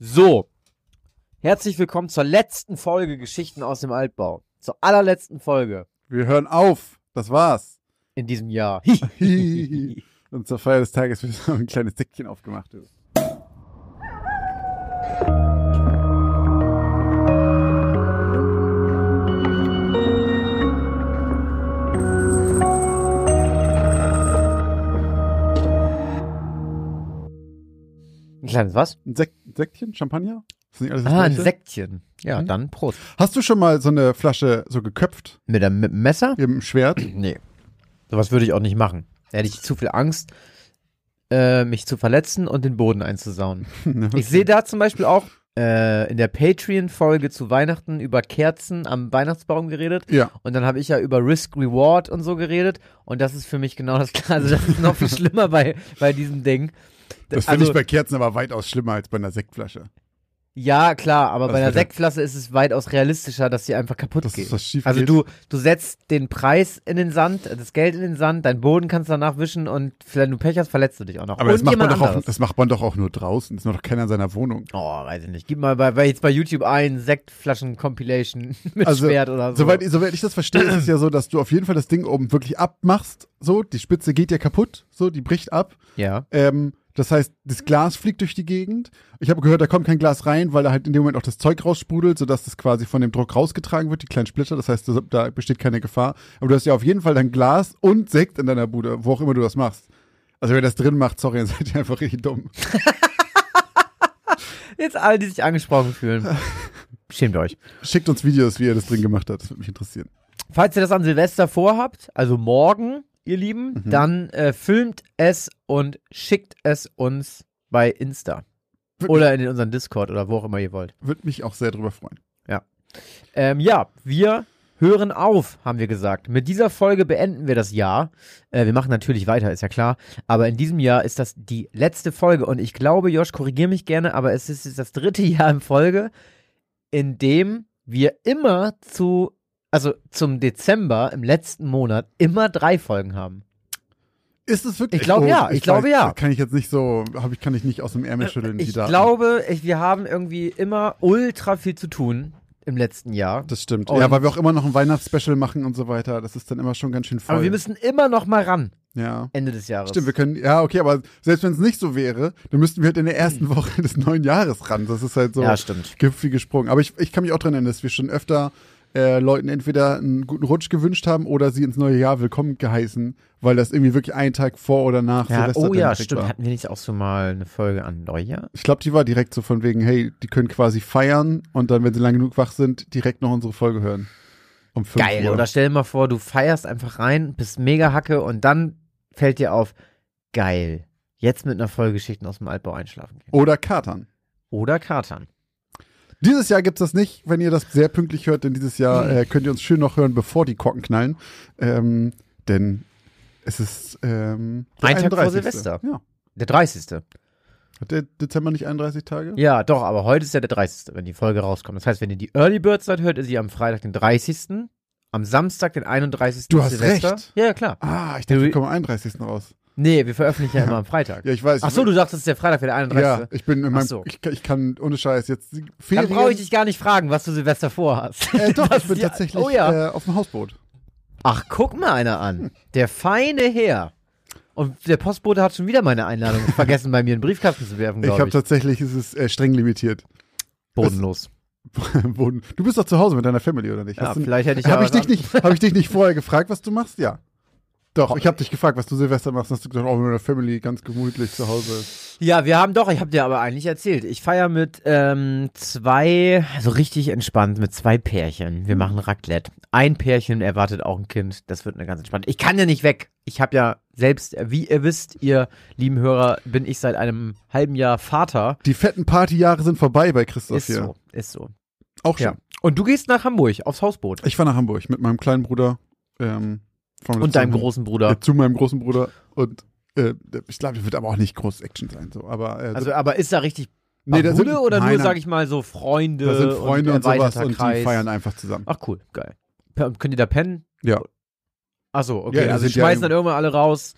So, herzlich willkommen zur letzten Folge Geschichten aus dem Altbau. Zur allerletzten Folge Wir hören auf. Das war's. in diesem Jahr. Und zur Feier des Tages wird so ein kleines Säckchen aufgemacht. Ein kleines was? Ein Sek Säckchen? Champagner? Ah, ein? Sektchen. Ja, Mhm. dann Prost. Hast du schon mal so eine Flasche so geköpft? Mit einem mit dem Messer? Mit dem Schwert? Nee. Sowas würde ich auch nicht machen. Da hätte ich zu viel Angst, äh, mich zu verletzen und den Boden einzusauen. Ich sehe da zum Beispiel auch äh, in der Patreon-Folge zu Weihnachten über Kerzen am Weihnachtsbaum geredet. Ja. Und dann habe ich ja über Risk Reward und so geredet. Und das ist für mich genau das Gleiche. Also das ist noch viel schlimmer bei, bei diesem Ding. Das finde also, ich bei Kerzen aber weitaus schlimmer als bei einer Sektflasche. Ja, klar, aber Das bei einer Sektflasche ist es weitaus realistischer, dass sie einfach kaputt Dass geht. was schief Also geht. du, du setzt den Preis in den Sand, das Geld in den Sand, dein Boden kannst du danach wischen und wenn du Pech hast, verletzt du dich auch noch. Aber das macht, man jemand doch auch, das macht man doch auch nur draußen. Das macht doch keiner in seiner Wohnung. Oh, weiß ich nicht. Gib mal bei, bei jetzt bei YouTube ein Sektflaschen-Compilation mit Also, Schwert oder so. Soweit, soweit ich das verstehe, ist es ja so, dass du auf jeden Fall das Ding oben wirklich abmachst. So, die Spitze geht ja kaputt. So, die bricht ab. ja. Ähm, das heißt, das Glas fliegt durch die Gegend. Ich habe gehört, da kommt kein Glas rein, weil da halt in dem Moment auch das Zeug raussprudelt, sodass das quasi von dem Druck rausgetragen wird, die kleinen Splitter. Das heißt, da- da besteht keine Gefahr. Aber du hast ja auf jeden Fall dein Glas und Sekt in deiner Bude, wo auch immer du das machst. Also wer das drin macht, sorry, dann seid ihr einfach richtig dumm. Jetzt alle, die sich angesprochen fühlen. Schämt euch. Schickt uns Videos, wie ihr das drin gemacht habt. Das würde mich interessieren. Falls ihr das an Silvester vorhabt, also morgen, ihr Lieben, Mhm. dann äh, filmt es und schickt es uns bei Insta. Würde Oder in unseren Discord oder wo auch immer ihr wollt. Würde mich auch sehr drüber freuen. Ähm, ja, wir hören auf, haben wir gesagt. Mit dieser Folge beenden wir das Jahr. Äh, wir machen natürlich weiter, ist ja klar. Aber in diesem Jahr ist das die letzte Folge. Und ich glaube, Josh, korrigier mich gerne, aber es ist jetzt das dritte Jahr in Folge, in dem wir immer zu, also zum Dezember, im letzten Monat, immer drei Folgen haben. Ist es wirklich? Ich glaube, ja, ich glaube, ja. Kann ich jetzt nicht so, habe ich, kann ich nicht aus dem Ärmel schütteln, die Ich glaube, ich, wir haben irgendwie immer ultra viel zu tun im letzten Jahr. Das stimmt. Und- ja, weil wir auch immer noch ein Weihnachtsspecial machen und so weiter. Das ist dann immer schon ganz schön voll. Aber wir müssen immer noch mal ran, ja. Ende des Jahres. Stimmt, wir können, ja, okay, aber selbst wenn es nicht so wäre, dann müssten wir halt in der ersten Woche des neuen Jahres ran. Das ist halt so ja, stimmt. gipfig gesprungen. Aber ich, ich kann mich auch dran erinnern, dass wir schon öfter äh, Leuten entweder einen guten Rutsch gewünscht haben oder sie ins neue Jahr willkommen geheißen, weil das irgendwie wirklich einen Tag vor oder nach Ja, Silvester oh ja, stimmt. war. Hatten wir nicht auch so mal eine Folge an Neujahr? Ich glaube, die war direkt so von wegen, hey, die können quasi feiern und dann, wenn sie lang genug wach sind, direkt noch unsere Folge hören. Um 5 Geil. Uhr. Oder stell dir mal vor, du feierst einfach rein, bist mega Hacke und dann fällt dir auf, geil. Jetzt mit einer Folge Geschichten aus dem Altbau einschlafen gehen. Oder Katern. Oder Katern. Dieses Jahr gibt's das nicht, wenn ihr das sehr pünktlich hört, denn dieses Jahr äh, könnt ihr uns schön noch hören, bevor die Korken knallen. Ähm, denn es ist ähm, der Ein Tag vor 31.. Silvester. Ja. Der 30. Hat der Dezember nicht 31 Tage? Ja, doch, aber heute ist ja der 30., wenn die Folge rauskommt. Das heißt, wenn ihr die Early Bird seid, hört ihr sie am Freitag, den 30., am Samstag, den 31. Du hast Silvester. recht. Ja, ja, klar. Ah, ich dachte, Du- wir kommen am 31. raus. Nee, wir veröffentlichen ja immer am Freitag. Ja, ich weiß. Ach so, du dachtest, es ist der Freitag, der 31. Ja, ich bin in meinem, so. ich, kann- ich kann ohne Scheiß jetzt die Dann Ferien. brauche ich dich gar nicht fragen, was du Silvester vorhast. äh, doch, ich bin die- tatsächlich Oh ja. äh, auf dem Hausboot. Ach, guck mal einer an. Der feine Herr. Und der Postbote hat schon wieder meine Einladung vergessen, bei mir in den Briefkasten zu werfen, Ich habe ich. tatsächlich, es ist äh, streng limitiert. Bodenlos. Wohnen- du bist doch zu Hause mit deiner Family, oder nicht? Ja, Hast du- vielleicht hätte ich Habe ich, was dich nicht, hab ich dich nicht vorher gefragt, was du machst? Ja. Doch, ich habe dich gefragt, was du Silvester machst. Hast du gesagt, oh, mit meiner Family ganz gemütlich zu Hause. Ja, wir haben doch, ich habe dir aber eigentlich erzählt. Ich feiere mit ähm, zwei, so richtig entspannt, mit zwei Pärchen. Wir machen Raclette. Ein Pärchen erwartet auch ein Kind. Das wird eine ganz entspannt. Ich kann ja nicht weg. Ich habe ja selbst, wie ihr wisst, ihr lieben Hörer, bin ich seit einem halben Jahr Vater. Die fetten Partyjahre sind vorbei bei Christoph Ist hier. so, ist so. Auch Ja. schon. Und du gehst nach Hamburg aufs Hausboot. Ich fahre nach Hamburg mit meinem kleinen Bruder. Ähm, wir Und deinem großen Bruder. Äh, zu meinem großen Bruder. Und äh, ich glaube, das wird aber auch nicht groß Action sein. So. Aber, äh, Also, aber ist da richtig nee, da sind, oder nein, nur, sag ich mal, so Freunde? da sind Freunde und, sowas erweiterter und Kreis? die feiern einfach zusammen. Ach cool, geil. Pe- Könnt ihr da pennen? Ja. Ach so, okay. Ja, also die ja schmeißen im- dann irgendwann alle raus.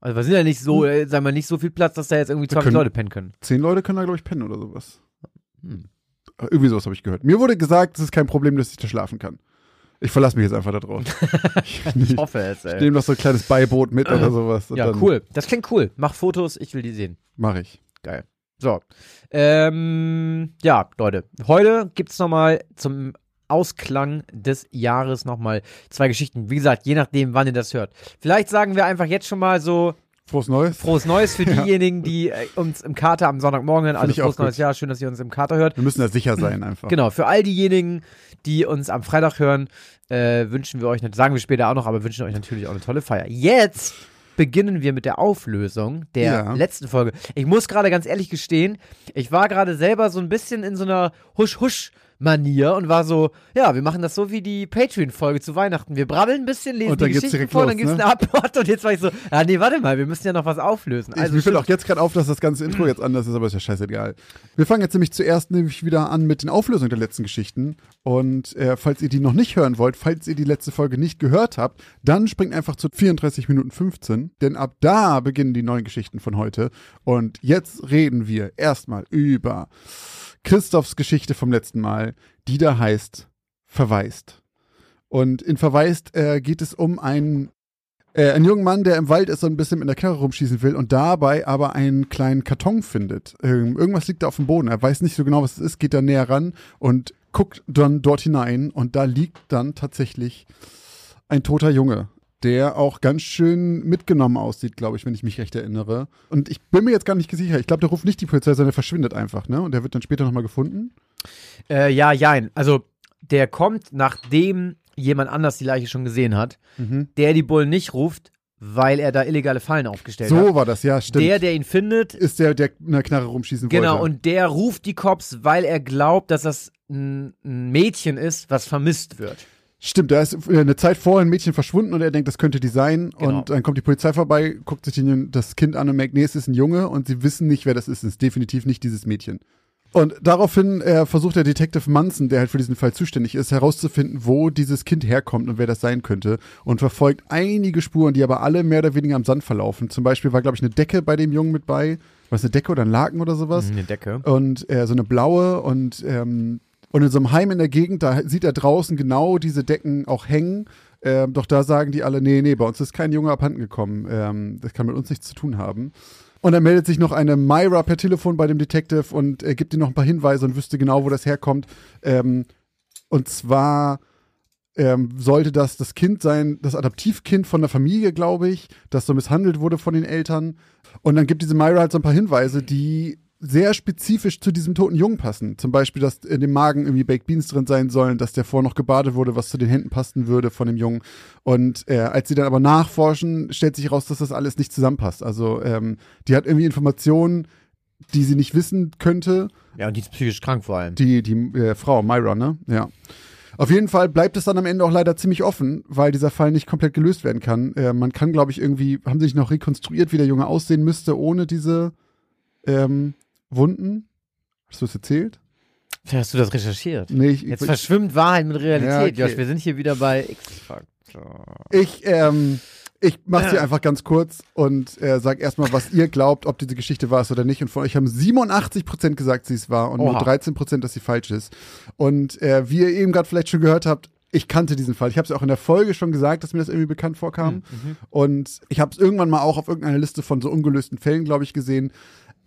Also wir sind ja nicht so, äh, sagen wir nicht so viel Platz, dass da jetzt irgendwie 20 können- Leute pennen können. Zehn Leute können da, glaube ich, pennen oder sowas. Irgendwie sowas habe ich gehört. Mir wurde gesagt, es ist kein Problem, dass ich da schlafen kann. Ich verlasse mich jetzt einfach darauf. ich Ich hoffe es, ich ey. nehme noch so ein kleines Beiboot mit oder sowas. Ja, cool. Das klingt cool. Mach Fotos, ich will die sehen. Mache ich. Geil. So. Ähm, ja, Leute. Heute gibt's nochmal zum Ausklang des Jahres nochmal zwei Geschichten. Wie gesagt, je nachdem, wann ihr das hört. Vielleicht sagen wir einfach jetzt schon mal so Frohes Neues. frohes Neues für diejenigen, die äh, uns im Kater am Sonntagmorgen hören. Also frohes neues Jahr. Schön, dass ihr uns im Kater hört. Wir müssen da sicher sein einfach. Genau, für all diejenigen, die uns am Freitag hören, äh, wünschen wir euch, sagen wir später auch noch, aber wünschen euch natürlich auch eine tolle Feier. Jetzt beginnen wir mit der Auflösung der Ja. letzten Folge. Ich muss gerade ganz ehrlich gestehen, ich war gerade selber so ein bisschen in so einer Husch-Husch- Manier und war so, ja, wir machen das so wie die Patreon-Folge zu Weihnachten. Wir brabbeln ein bisschen, lesen Und dann die Geschichten vor, los, dann gibt's ne? eine Antwort und jetzt war ich so, ah nee, warte mal, wir müssen ja noch was auflösen. Ich, Also mir fällt auch jetzt gerade auf, dass das ganze Intro jetzt anders ist, aber ist ja scheißegal. Wir fangen jetzt nämlich zuerst nämlich wieder an mit den Auflösungen der letzten Geschichten. Und äh, falls ihr die noch nicht hören wollt, falls ihr die letzte Folge nicht gehört habt, dann springt einfach zu 34 Minuten 15, denn ab da beginnen die neuen Geschichten von heute. Und jetzt reden wir erstmal über Christophs Geschichte vom letzten Mal, die da heißt Verwaist. Und in Verwaist äh, geht es um einen äh, ein junger Mann, der im Wald ist und ein bisschen mit der Karre rumschießen will und dabei aber einen kleinen Karton findet. Ähm, irgendwas liegt da auf dem Boden. Er weiß nicht so genau, was es ist, geht da näher ran und guckt dann dort hinein und da liegt dann tatsächlich ein toter Junge, der auch ganz schön mitgenommen aussieht, glaube ich, wenn ich mich recht erinnere. Und ich bin mir jetzt gar nicht sicher. Ich glaube, der ruft nicht die Polizei, sondern der verschwindet einfach, ne? Und der wird dann später nochmal gefunden. Äh, ja, jein. Also, der kommt, nachdem jemand anders die Leiche schon gesehen hat, Mhm. der die Bullen nicht ruft, weil er da illegale Fallen aufgestellt hat. So war das, ja, stimmt. Der, der ihn findet, ist der, der mit einer Knarre rumschießen genau, wollte. und der ruft die Cops, weil er glaubt, dass das ein Mädchen ist, was vermisst wird. Stimmt, da ist äh, eine Zeit vorher ein Mädchen verschwunden und er denkt, das könnte die sein. Genau. Und dann kommt die Polizei vorbei, guckt sich den, das Kind an und merkt, nee, es ist ein Junge und sie wissen nicht, wer das ist. Es ist definitiv nicht dieses Mädchen. Und daraufhin äh, versucht der Detective Munson, der halt für diesen Fall zuständig ist, herauszufinden, wo dieses Kind herkommt und wer das sein könnte. Und verfolgt einige Spuren, die aber alle mehr oder weniger am Sand verlaufen. Zum Beispiel war, glaube ich, eine Decke bei dem Jungen mit bei. Was, eine Decke oder ein Laken oder sowas? Eine Decke. und äh, so eine blaue und ähm, und in so einem Heim in der Gegend, da sieht er draußen genau diese Decken auch hängen. Ähm, doch da sagen die alle, nee, nee, bei uns ist kein Junge abhanden gekommen. Ähm, das kann mit uns nichts zu tun haben. Und dann meldet sich noch eine Myra per Telefon bei dem Detective und äh, gibt ihm noch ein paar Hinweise und wüsste genau, wo das herkommt. Ähm, und zwar ähm, sollte das das Kind sein, das Adoptivkind von der Familie, glaube ich, das so misshandelt wurde von den Eltern. Und dann gibt diese Myra halt so ein paar Hinweise, die sehr spezifisch zu diesem toten Jungen passen. Zum Beispiel, dass in dem Magen irgendwie Baked Beans drin sein sollen, dass der vorher noch gebadet wurde, was zu den Händen passen würde von dem Jungen. Und äh, als sie dann aber nachforschen, stellt sich heraus, dass das alles nicht zusammenpasst. Also ähm, die hat irgendwie Informationen, die sie nicht wissen könnte. Ja, und die ist psychisch krank vor allem. Die, die äh, Frau, Myra, ne? Ja. Auf jeden Fall bleibt es dann am Ende auch leider ziemlich offen, weil dieser Fall nicht komplett gelöst werden kann. Äh, man kann, glaube ich, irgendwie, haben sie sich noch rekonstruiert, wie der Junge aussehen müsste, ohne diese ähm, Wunden? Hast du es erzählt? Hast du das recherchiert? Nee, ich, Jetzt ich, verschwimmt Wahrheit mit Realität, Ja, okay. Josh. Wir sind hier wieder bei X-Factor. ich, ähm, ich mach's hier einfach ganz kurz und äh, sag erstmal, was ihr glaubt, ob diese Geschichte wahr ist oder nicht. Und von euch haben 87% gesagt, sie ist wahr und nur Oha. 13%, dass sie falsch ist. Und äh, wie ihr eben gerade vielleicht schon gehört habt, ich kannte diesen Fall. Ich habe es ja auch in der Folge schon gesagt, dass mir das irgendwie bekannt vorkam. Und ich habe es irgendwann mal auch auf irgendeiner Liste von so ungelösten Fällen, glaube ich, gesehen.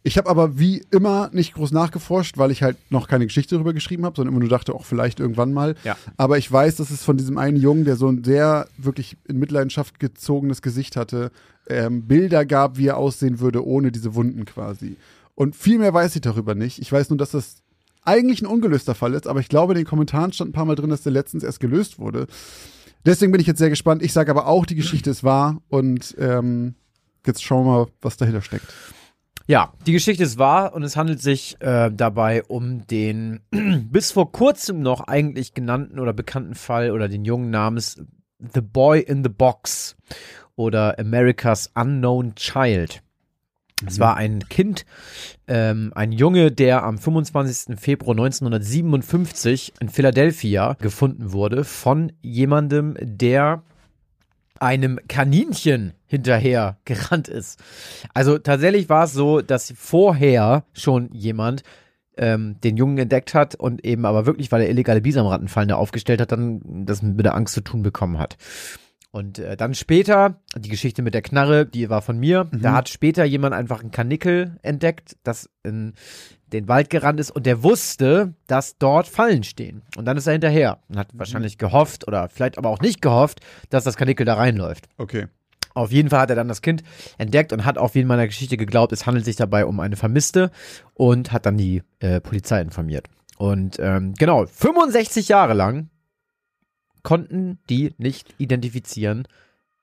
Ich habe aber wie immer nicht groß nachgeforscht, weil ich halt noch keine Geschichte darüber geschrieben habe, sondern immer nur dachte, auch vielleicht irgendwann mal. Ja. Aber ich weiß, dass es von diesem einen Jungen, der so ein sehr wirklich in Mitleidenschaft gezogenes Gesicht hatte, ähm, Bilder gab, wie er aussehen würde, ohne diese Wunden quasi. Und viel mehr weiß ich darüber nicht. Ich weiß nur, dass das eigentlich ein ungelöster Fall ist, aber ich glaube, in den Kommentaren stand ein paar Mal drin, dass der letztens erst gelöst wurde. Deswegen bin ich jetzt sehr gespannt. Ich sage aber auch, die Geschichte ist wahr und ähm, jetzt schauen wir mal, was dahinter steckt. Ja, die Geschichte ist wahr und es handelt sich äh, dabei um den bis vor kurzem noch eigentlich genannten oder bekannten Fall oder den jungen namens The Boy in the Box oder America's Unknown Child. Es war ein Kind, ähm, ein Junge, der am 25. Februar 1957 in Philadelphia gefunden wurde von jemandem, der einem Kaninchen hinterher gerannt ist. Also tatsächlich war es so, dass vorher schon jemand ähm, den Jungen entdeckt hat und eben aber wirklich, weil er illegale Bisamrattenfallen da aufgestellt hat, dann das mit der Angst zu tun bekommen hat. Und äh, dann später, die Geschichte mit der Knarre, die war von mir, Mhm. da hat später jemand einfach ein Kanickel entdeckt, das in den Wald gerannt ist und der wusste, dass dort Fallen stehen. Und dann ist er hinterher und hat wahrscheinlich gehofft oder vielleicht aber auch nicht gehofft, dass das Kanickel da reinläuft. Okay. Auf jeden Fall hat er dann das Kind entdeckt und hat auch wie in meiner Geschichte geglaubt, es handelt sich dabei um eine Vermisste und hat dann die äh, Polizei informiert. Und ähm, genau, 65 Jahre lang konnten die nicht identifizieren,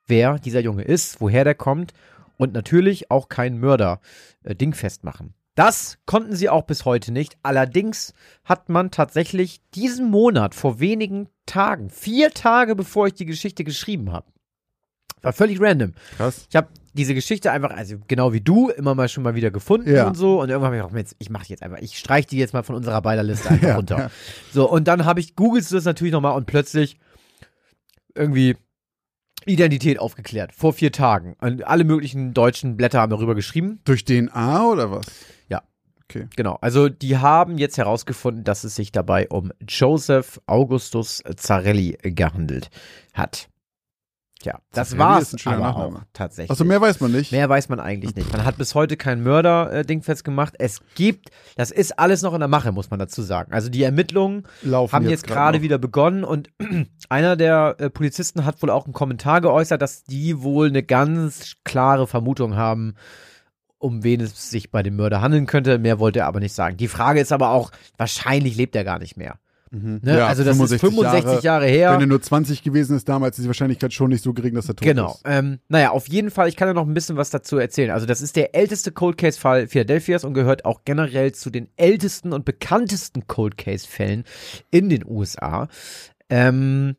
wer dieser Junge ist, woher der kommt und natürlich auch keinen Mörder äh, dingfest machen. Das konnten sie auch bis heute nicht. Allerdings hat man tatsächlich diesen Monat vor wenigen Tagen, vier Tage bevor ich die Geschichte geschrieben habe, war völlig random. Krass. Ich habe diese Geschichte einfach, also genau wie du, immer mal schon mal wieder gefunden Ja. und so. Und irgendwann habe ich gedacht, jetzt, ich mache jetzt einfach, ich streiche die jetzt mal von unserer Beiderliste einfach runter. ja. So, und dann habe ich, googelst du das natürlich nochmal und plötzlich irgendwie Identität aufgeklärt. Vor vier Tagen. Und alle möglichen deutschen Blätter haben darüber geschrieben. Durch DNA oder was? Ja. Okay. Genau. Also die haben jetzt herausgefunden, dass es sich dabei um Joseph Augustus Zarelli gehandelt hat. Tja, das Zarelli war's aber Nachname. auch tatsächlich. Achso, mehr weiß man nicht. Mehr weiß man eigentlich nicht. Man hat bis heute kein Mörder-Ding festgemacht. Es gibt, das ist alles noch in der Mache, muss man dazu sagen. Also die Ermittlungen Laufen haben jetzt gerade wieder begonnen und einer der äh, Polizisten hat wohl auch einen Kommentar geäußert, dass die wohl eine ganz klare Vermutung haben, um wen es sich bei dem Mörder handeln könnte. Mehr wollte er aber nicht sagen. Die Frage ist aber auch, wahrscheinlich lebt er gar nicht mehr. Mhm. Ne? also das ist 65 Jahre, her. Wenn er nur 20 gewesen ist damals, ist die Wahrscheinlichkeit schon nicht so gering, dass er tot Genau. ist. Ähm, naja, auf jeden Fall, ich kann ja noch ein bisschen was dazu erzählen. Also das ist der älteste Cold Case Fall Philadelphias und gehört auch generell zu den ältesten und bekanntesten Cold Case Fällen in den USA. Ähm,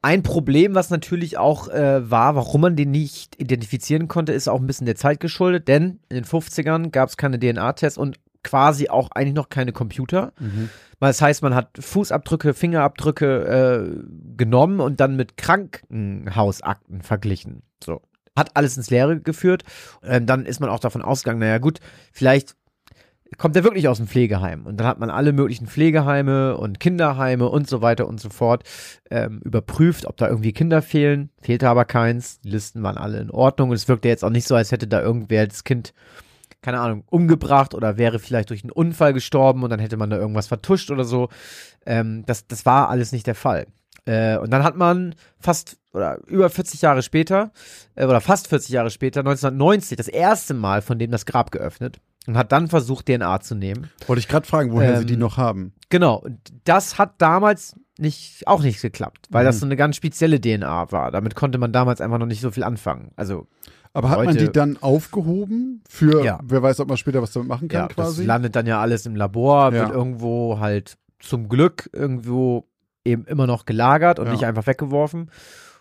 ein Problem, was natürlich auch äh, war, warum man den nicht identifizieren konnte, ist auch ein bisschen der Zeit geschuldet, denn in den 50ern gab es keine DNA-Tests und quasi auch eigentlich noch keine Computer. Mhm. Das heißt, man hat Fußabdrücke, Fingerabdrücke äh, genommen und dann mit Krankenhausakten verglichen. So. Hat alles ins Leere geführt. Ähm, dann ist man auch davon ausgegangen, naja gut, vielleicht kommt er wirklich aus dem Pflegeheim. Und dann hat man alle möglichen Pflegeheime und Kinderheime und so weiter und so fort ähm, überprüft, ob da irgendwie Kinder fehlen. Fehlte aber keins. Die Listen waren alle in Ordnung. Und es wirkte jetzt auch nicht so, als hätte da irgendwer das Kind keine Ahnung, umgebracht oder wäre vielleicht durch einen Unfall gestorben und dann hätte man da irgendwas vertuscht oder so. Ähm, das, das war alles nicht der Fall. Äh, und dann hat man fast oder über 40 Jahre später, äh, oder fast 40 Jahre später, 1990, das erste Mal von dem das Grab geöffnet und hat dann versucht, DNA zu nehmen. Wollte ich gerade fragen, woher sie Ähm, die noch haben. Genau, und das hat damals nicht, auch nicht geklappt, weil das Mhm. so eine ganz spezielle DNA war. Damit konnte man damals einfach noch nicht so viel anfangen. Also Aber hat man heute- die dann aufgehoben für, Ja. wer weiß, ob man später was damit machen kann ja, quasi? das landet dann ja alles im Labor, Ja. wird irgendwo halt zum Glück irgendwo eben immer noch gelagert und nicht einfach weggeworfen.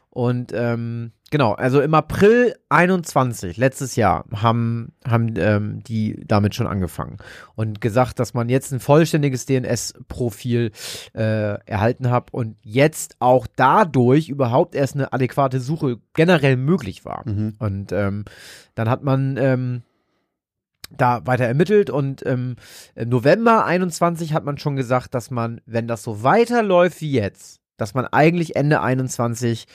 Und ähm, genau, also im April 21, letztes Jahr, haben, haben ähm, die damit schon angefangen und gesagt, dass man jetzt ein vollständiges DNS-Profil äh, erhalten hat und jetzt auch dadurch überhaupt erst eine adäquate Suche generell möglich war. Mhm. Und ähm, dann hat man ähm, da weiter ermittelt und ähm, im November 21 hat man schon gesagt, dass man, wenn das so weiterläuft wie jetzt, dass man eigentlich Ende 21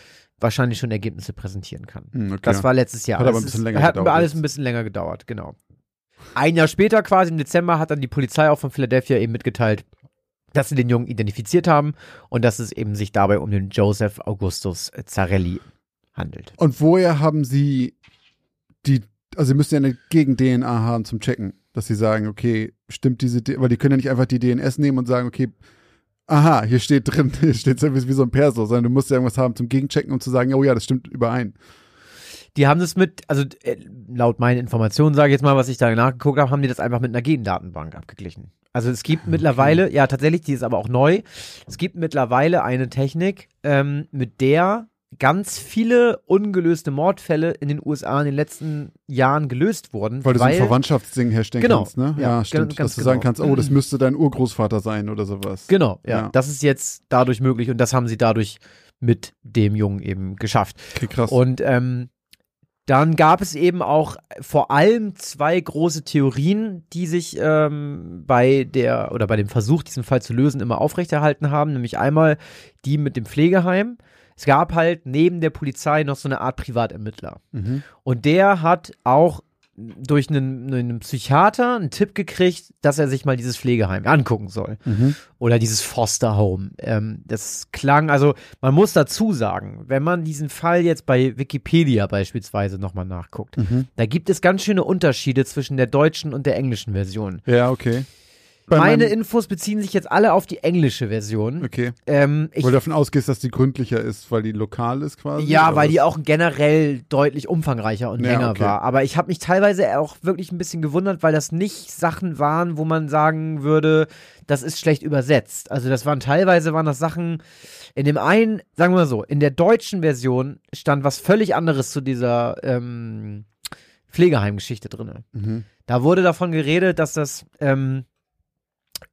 wahrscheinlich schon Ergebnisse präsentieren kann. Hm, okay. Das war letztes Jahr. Hat aber ein bisschen ist, länger hat gedauert alles jetzt. ein bisschen länger gedauert, genau. Ein Jahr später, quasi im Dezember, hat dann die Polizei auch von Philadelphia eben mitgeteilt, dass sie den Jungen identifiziert haben und dass es eben sich dabei um den Joseph Augustus Zarelli handelt. Und woher haben sie die, also sie müssen ja eine Gegen-DNA haben zum Checken, dass sie sagen, okay, stimmt diese, weil die können ja nicht einfach die DNS nehmen und sagen, okay, aha, hier steht drin, hier steht so wie so ein Perso, sondern du musst ja irgendwas haben zum Gegenchecken, um zu sagen, oh ja, das stimmt überein. Die haben das mit, also äh, laut meinen Informationen, sage ich jetzt mal, was ich da nachgeguckt habe, haben die das einfach mit einer Gendatenbank abgeglichen. Also es gibt mittlerweile, ja tatsächlich, die ist aber auch neu, es gibt mittlerweile eine Technik, ähm, mit der ganz viele ungelöste Mordfälle in den USA in den letzten Jahren gelöst wurden. Weil du so ein Verwandtschaftsding herstellen Genau, kannst, ne? ja, Ja, stimmt. ganz dass du sagen genau. kannst, oh, das müsste dein Urgroßvater sein oder sowas. Genau, ja, Ja. Das ist jetzt dadurch möglich und das haben sie dadurch mit dem Jungen eben geschafft. Okay, krass. Und ähm, dann gab es eben auch vor allem zwei große Theorien, die sich ähm, bei der oder bei dem Versuch, diesen Fall zu lösen, immer aufrechterhalten haben. Nämlich einmal die mit dem Pflegeheim. Es gab halt neben der Polizei noch so eine Art Privatermittler. Mhm. Und der hat auch durch einen, einen Psychiater einen Tipp gekriegt, dass er sich mal dieses Pflegeheim angucken soll. Mhm. Oder dieses Foster Home. Ähm, das klang, also man muss dazu sagen, wenn man diesen Fall jetzt bei Wikipedia beispielsweise nochmal nachguckt, Mhm. da gibt es ganz schöne Unterschiede zwischen der deutschen und der englischen Version. Ja, okay. Meine Infos beziehen sich jetzt alle auf die englische Version. Okay. Ähm, ich weil du davon ausgehst, dass die gründlicher ist, weil die lokal ist quasi? Ja, weil was? die auch generell deutlich umfangreicher und Ja, länger okay. war. Aber ich habe mich teilweise auch wirklich ein bisschen gewundert, weil das nicht Sachen waren, wo man sagen würde, das ist schlecht übersetzt. Also das waren teilweise waren das Sachen. In dem einen, sagen wir mal so, in der deutschen Version stand was völlig anderes zu dieser ähm, Pflegeheimgeschichte drinne. Mhm. Da wurde davon geredet, dass das ähm,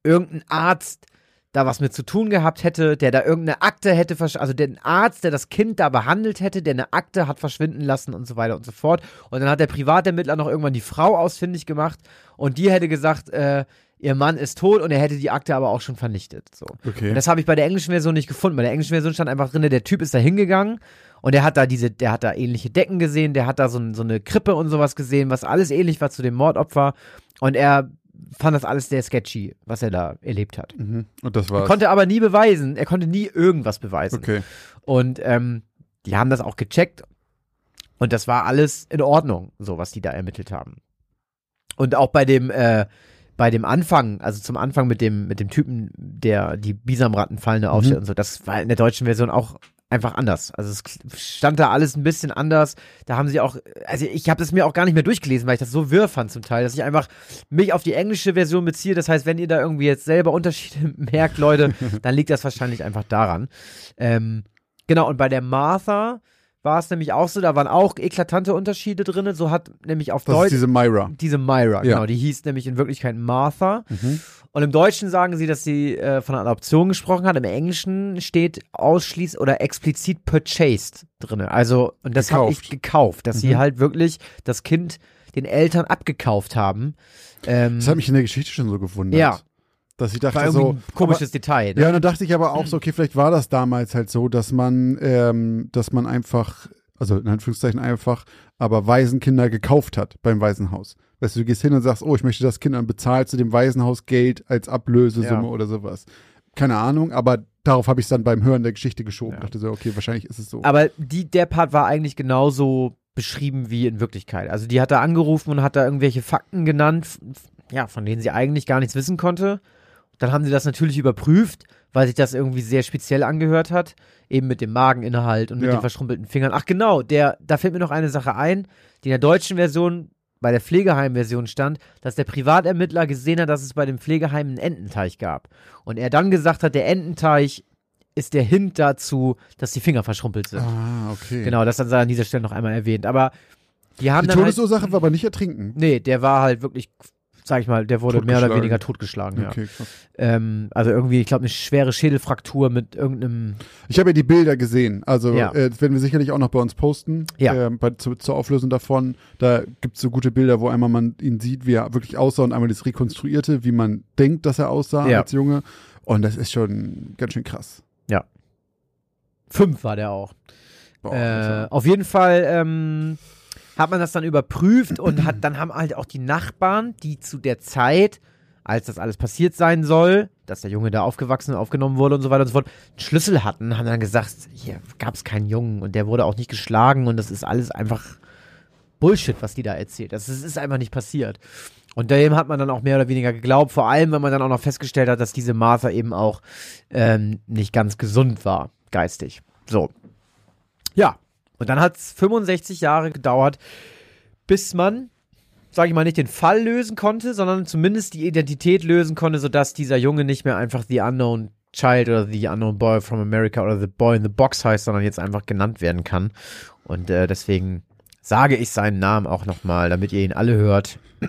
irgendein Arzt da was mit zu tun gehabt hätte, der da irgendeine Akte hätte, also der Arzt, der das Kind da behandelt hätte, der eine Akte hat verschwinden lassen und so weiter und so fort. Und dann hat der Privatermittler noch irgendwann die Frau ausfindig gemacht und die hätte gesagt, äh, ihr Mann ist tot und er hätte die Akte aber auch schon vernichtet. So. Okay. Und das habe ich bei der englischen Version nicht gefunden. Bei der englischen Version stand einfach drin, der Typ ist da hingegangen und der hat da diese, der hat da ähnliche Decken gesehen, der hat da so, so eine Krippe und sowas gesehen, was alles ähnlich war zu dem Mordopfer. Und er fand das alles sehr sketchy, was er da erlebt hat. mhm. Und das Er war's. konnte aber nie beweisen, er konnte nie irgendwas beweisen. okay. Und ähm, die haben das auch gecheckt und das war alles in Ordnung, so was die da ermittelt haben. Und auch bei dem, äh, bei dem Anfang, also zum Anfang mit dem, mit dem Typen, der die Bisamrattenfallene aufstellt und so, das war in der deutschen Version auch einfach anders. Also es stand da alles ein bisschen anders. Da haben sie auch, also ich habe das mir auch gar nicht mehr durchgelesen, weil ich das so wirr fand zum Teil, dass ich einfach mich auf die englische Version beziehe. Das heißt, wenn ihr da irgendwie jetzt selber Unterschiede merkt, Leute, dann liegt das wahrscheinlich einfach daran. Ähm, genau, und bei der Martha war es nämlich auch so, da waren auch eklatante Unterschiede drin. So hat nämlich auf Das ist Deutsch diese Myra. diese Myra, Ja. genau, die hieß nämlich in Wirklichkeit Martha. Mhm. Und im Deutschen sagen sie, dass sie äh, von einer Adoption gesprochen hat. Im Englischen steht ausschließlich oder explizit purchased drin. Also, und das habe ich Gekauft. dass sie Mhm. halt wirklich das Kind den Eltern abgekauft haben. Ähm, Das hat mich in der Geschichte schon so gewundert. Ja. Dass ich war dachte irgendwie so. komisches Detail. Ne? Ja, und dann dachte ich aber auch so, okay, vielleicht war das damals halt so, dass man, ähm, dass man einfach, also in Anführungszeichen einfach, aber Waisenkinder gekauft hat beim Waisenhaus. Weißt du, du gehst hin und sagst, oh, ich möchte das Kind und bezahlst du dem Waisenhaus Geld als Ablösesumme Ja. oder sowas. Keine Ahnung, aber darauf habe ich es dann beim Hören der Geschichte geschoben. Ja. Dachte so, okay, wahrscheinlich ist es so. Aber die, der Part war eigentlich genauso beschrieben wie in Wirklichkeit. Also die hat da angerufen und hat da irgendwelche Fakten genannt, ja, von denen sie eigentlich gar nichts wissen konnte. Dann haben sie das natürlich überprüft, weil sich das irgendwie sehr speziell angehört hat. Eben mit dem Mageninhalt und mit Ja. den verschrumpelten Fingern. Ach genau, der, da fällt mir noch eine Sache ein, die in der deutschen Version bei der Pflegeheim-Version stand, dass der Privatermittler gesehen hat, dass es bei dem Pflegeheim einen Ententeich gab. Und er dann gesagt hat, der Ententeich ist der Hint dazu, dass die Finger verschrumpelt sind. ah, okay. Genau, das hat er an dieser Stelle noch einmal erwähnt. Aber die haben Die dann halt, Todesursache war aber nicht ertrinken. Nee, der war halt wirklich, sag ich mal, der wurde mehr oder weniger totgeschlagen, ja. Okay, krass. Ähm, also irgendwie, ich glaube, eine schwere Schädelfraktur mit irgendeinem. Ich habe ja die Bilder gesehen. Also Ja. äh, das werden wir sicherlich auch noch bei uns posten. Ja. Ähm, bei, zu, zur Auflösung davon. Da gibt es so gute Bilder, wo einmal man ihn sieht, wie er wirklich aussah und einmal das Rekonstruierte, wie man denkt, dass er aussah Ja. als Junge. Und das ist schon ganz schön krass. Fünf war der auch. Boah, Äh, auf jeden Fall ähm, hat man das dann überprüft und hat, dann haben halt auch die Nachbarn, die zu der Zeit, als das alles passiert sein soll, dass der Junge da aufgewachsen und aufgenommen wurde und so weiter und so fort, einen Schlüssel hatten, haben dann gesagt, hier gab es keinen Jungen und der wurde auch nicht geschlagen und das ist alles einfach Bullshit, was die da erzählt. Das ist, ist einfach nicht passiert. Und dem hat man dann auch mehr oder weniger geglaubt, vor allem, wenn man dann auch noch festgestellt hat, dass diese Martha eben auch ähm, nicht ganz gesund war, geistig. So. Ja. Und dann hat es 65 Jahre gedauert, bis man, sage ich mal, nicht den Fall lösen konnte, sondern zumindest die Identität lösen konnte, sodass dieser Junge nicht mehr einfach The Unknown Child oder The Unknown Boy from America oder The Boy in the Box heißt, sondern jetzt einfach genannt werden kann. Und äh, deswegen sage ich seinen Namen auch nochmal, damit ihr ihn alle hört.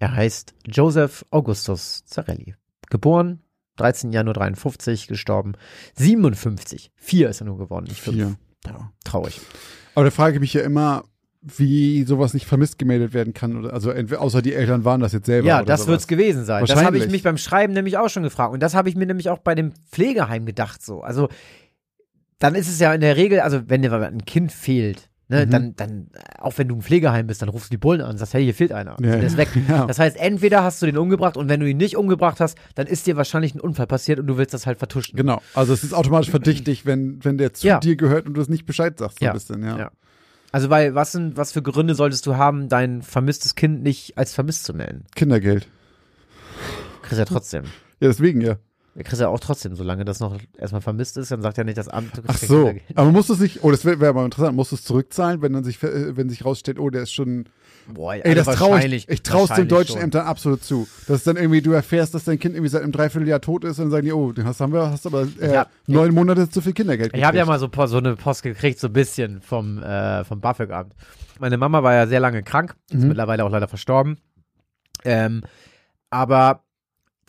er heißt Joseph Augustus Zarelli. Geboren 13. Januar 53, gestorben 57. Vier ist er nur geworden, nicht fünf. Vier. Ja, traurig. Aber da frage ich mich ja immer, wie sowas nicht vermisst gemeldet werden kann. Oder, also entweder, außer die Eltern waren das jetzt selber. Ja, oder das sowas. wird's gewesen sein. Das habe ich mich beim Schreiben nämlich auch schon gefragt. Und das habe ich mir nämlich auch bei dem Pflegeheim gedacht so. Also dann ist es ja in der Regel, also wenn dir ein Kind fehlt, ne, Mhm. dann, dann, auch wenn du im Pflegeheim bist, dann rufst du die Bullen an und sagst, hey, hier fehlt einer. Ja, Der ist weg. ja. Das heißt, entweder hast du den umgebracht und wenn du ihn nicht umgebracht hast, dann ist dir wahrscheinlich ein Unfall passiert und du willst das halt vertuschen. Genau. Also es ist automatisch verdächtig, wenn, wenn der zu Ja. dir gehört und du es nicht Bescheid sagst, so ein bisschen, ja. Ja. Also, weil, was sind, was für Gründe solltest du haben, dein vermisstes Kind nicht als vermisst zu melden? Kindergeld. Kriegst ja trotzdem. Ja, deswegen ja. Er kriegst ja auch trotzdem, solange das noch erstmal vermisst ist, dann sagt ja nicht das Amt, Ach so. Aber musst du es nicht, oh, das wäre wär mal interessant, musst du es zurückzahlen, wenn dann sich, äh, wenn sich rausstellt, oh, der ist schon, Boah, ey, das traue ich, ich traue es den deutschen schon. Ämtern absolut zu. Dass dann irgendwie, du erfährst, dass dein Kind irgendwie seit einem Dreivierteljahr tot ist und dann sagen die, oh, den hast, haben wir, hast aber äh, Ja. neun Monate zu viel Kindergeld Ich habe ja mal so, so eine Post gekriegt, so ein bisschen vom, äh, vom BAföG-Amt. Meine Mama war ja sehr lange krank, ist Mhm. mittlerweile auch leider verstorben. Ähm, aber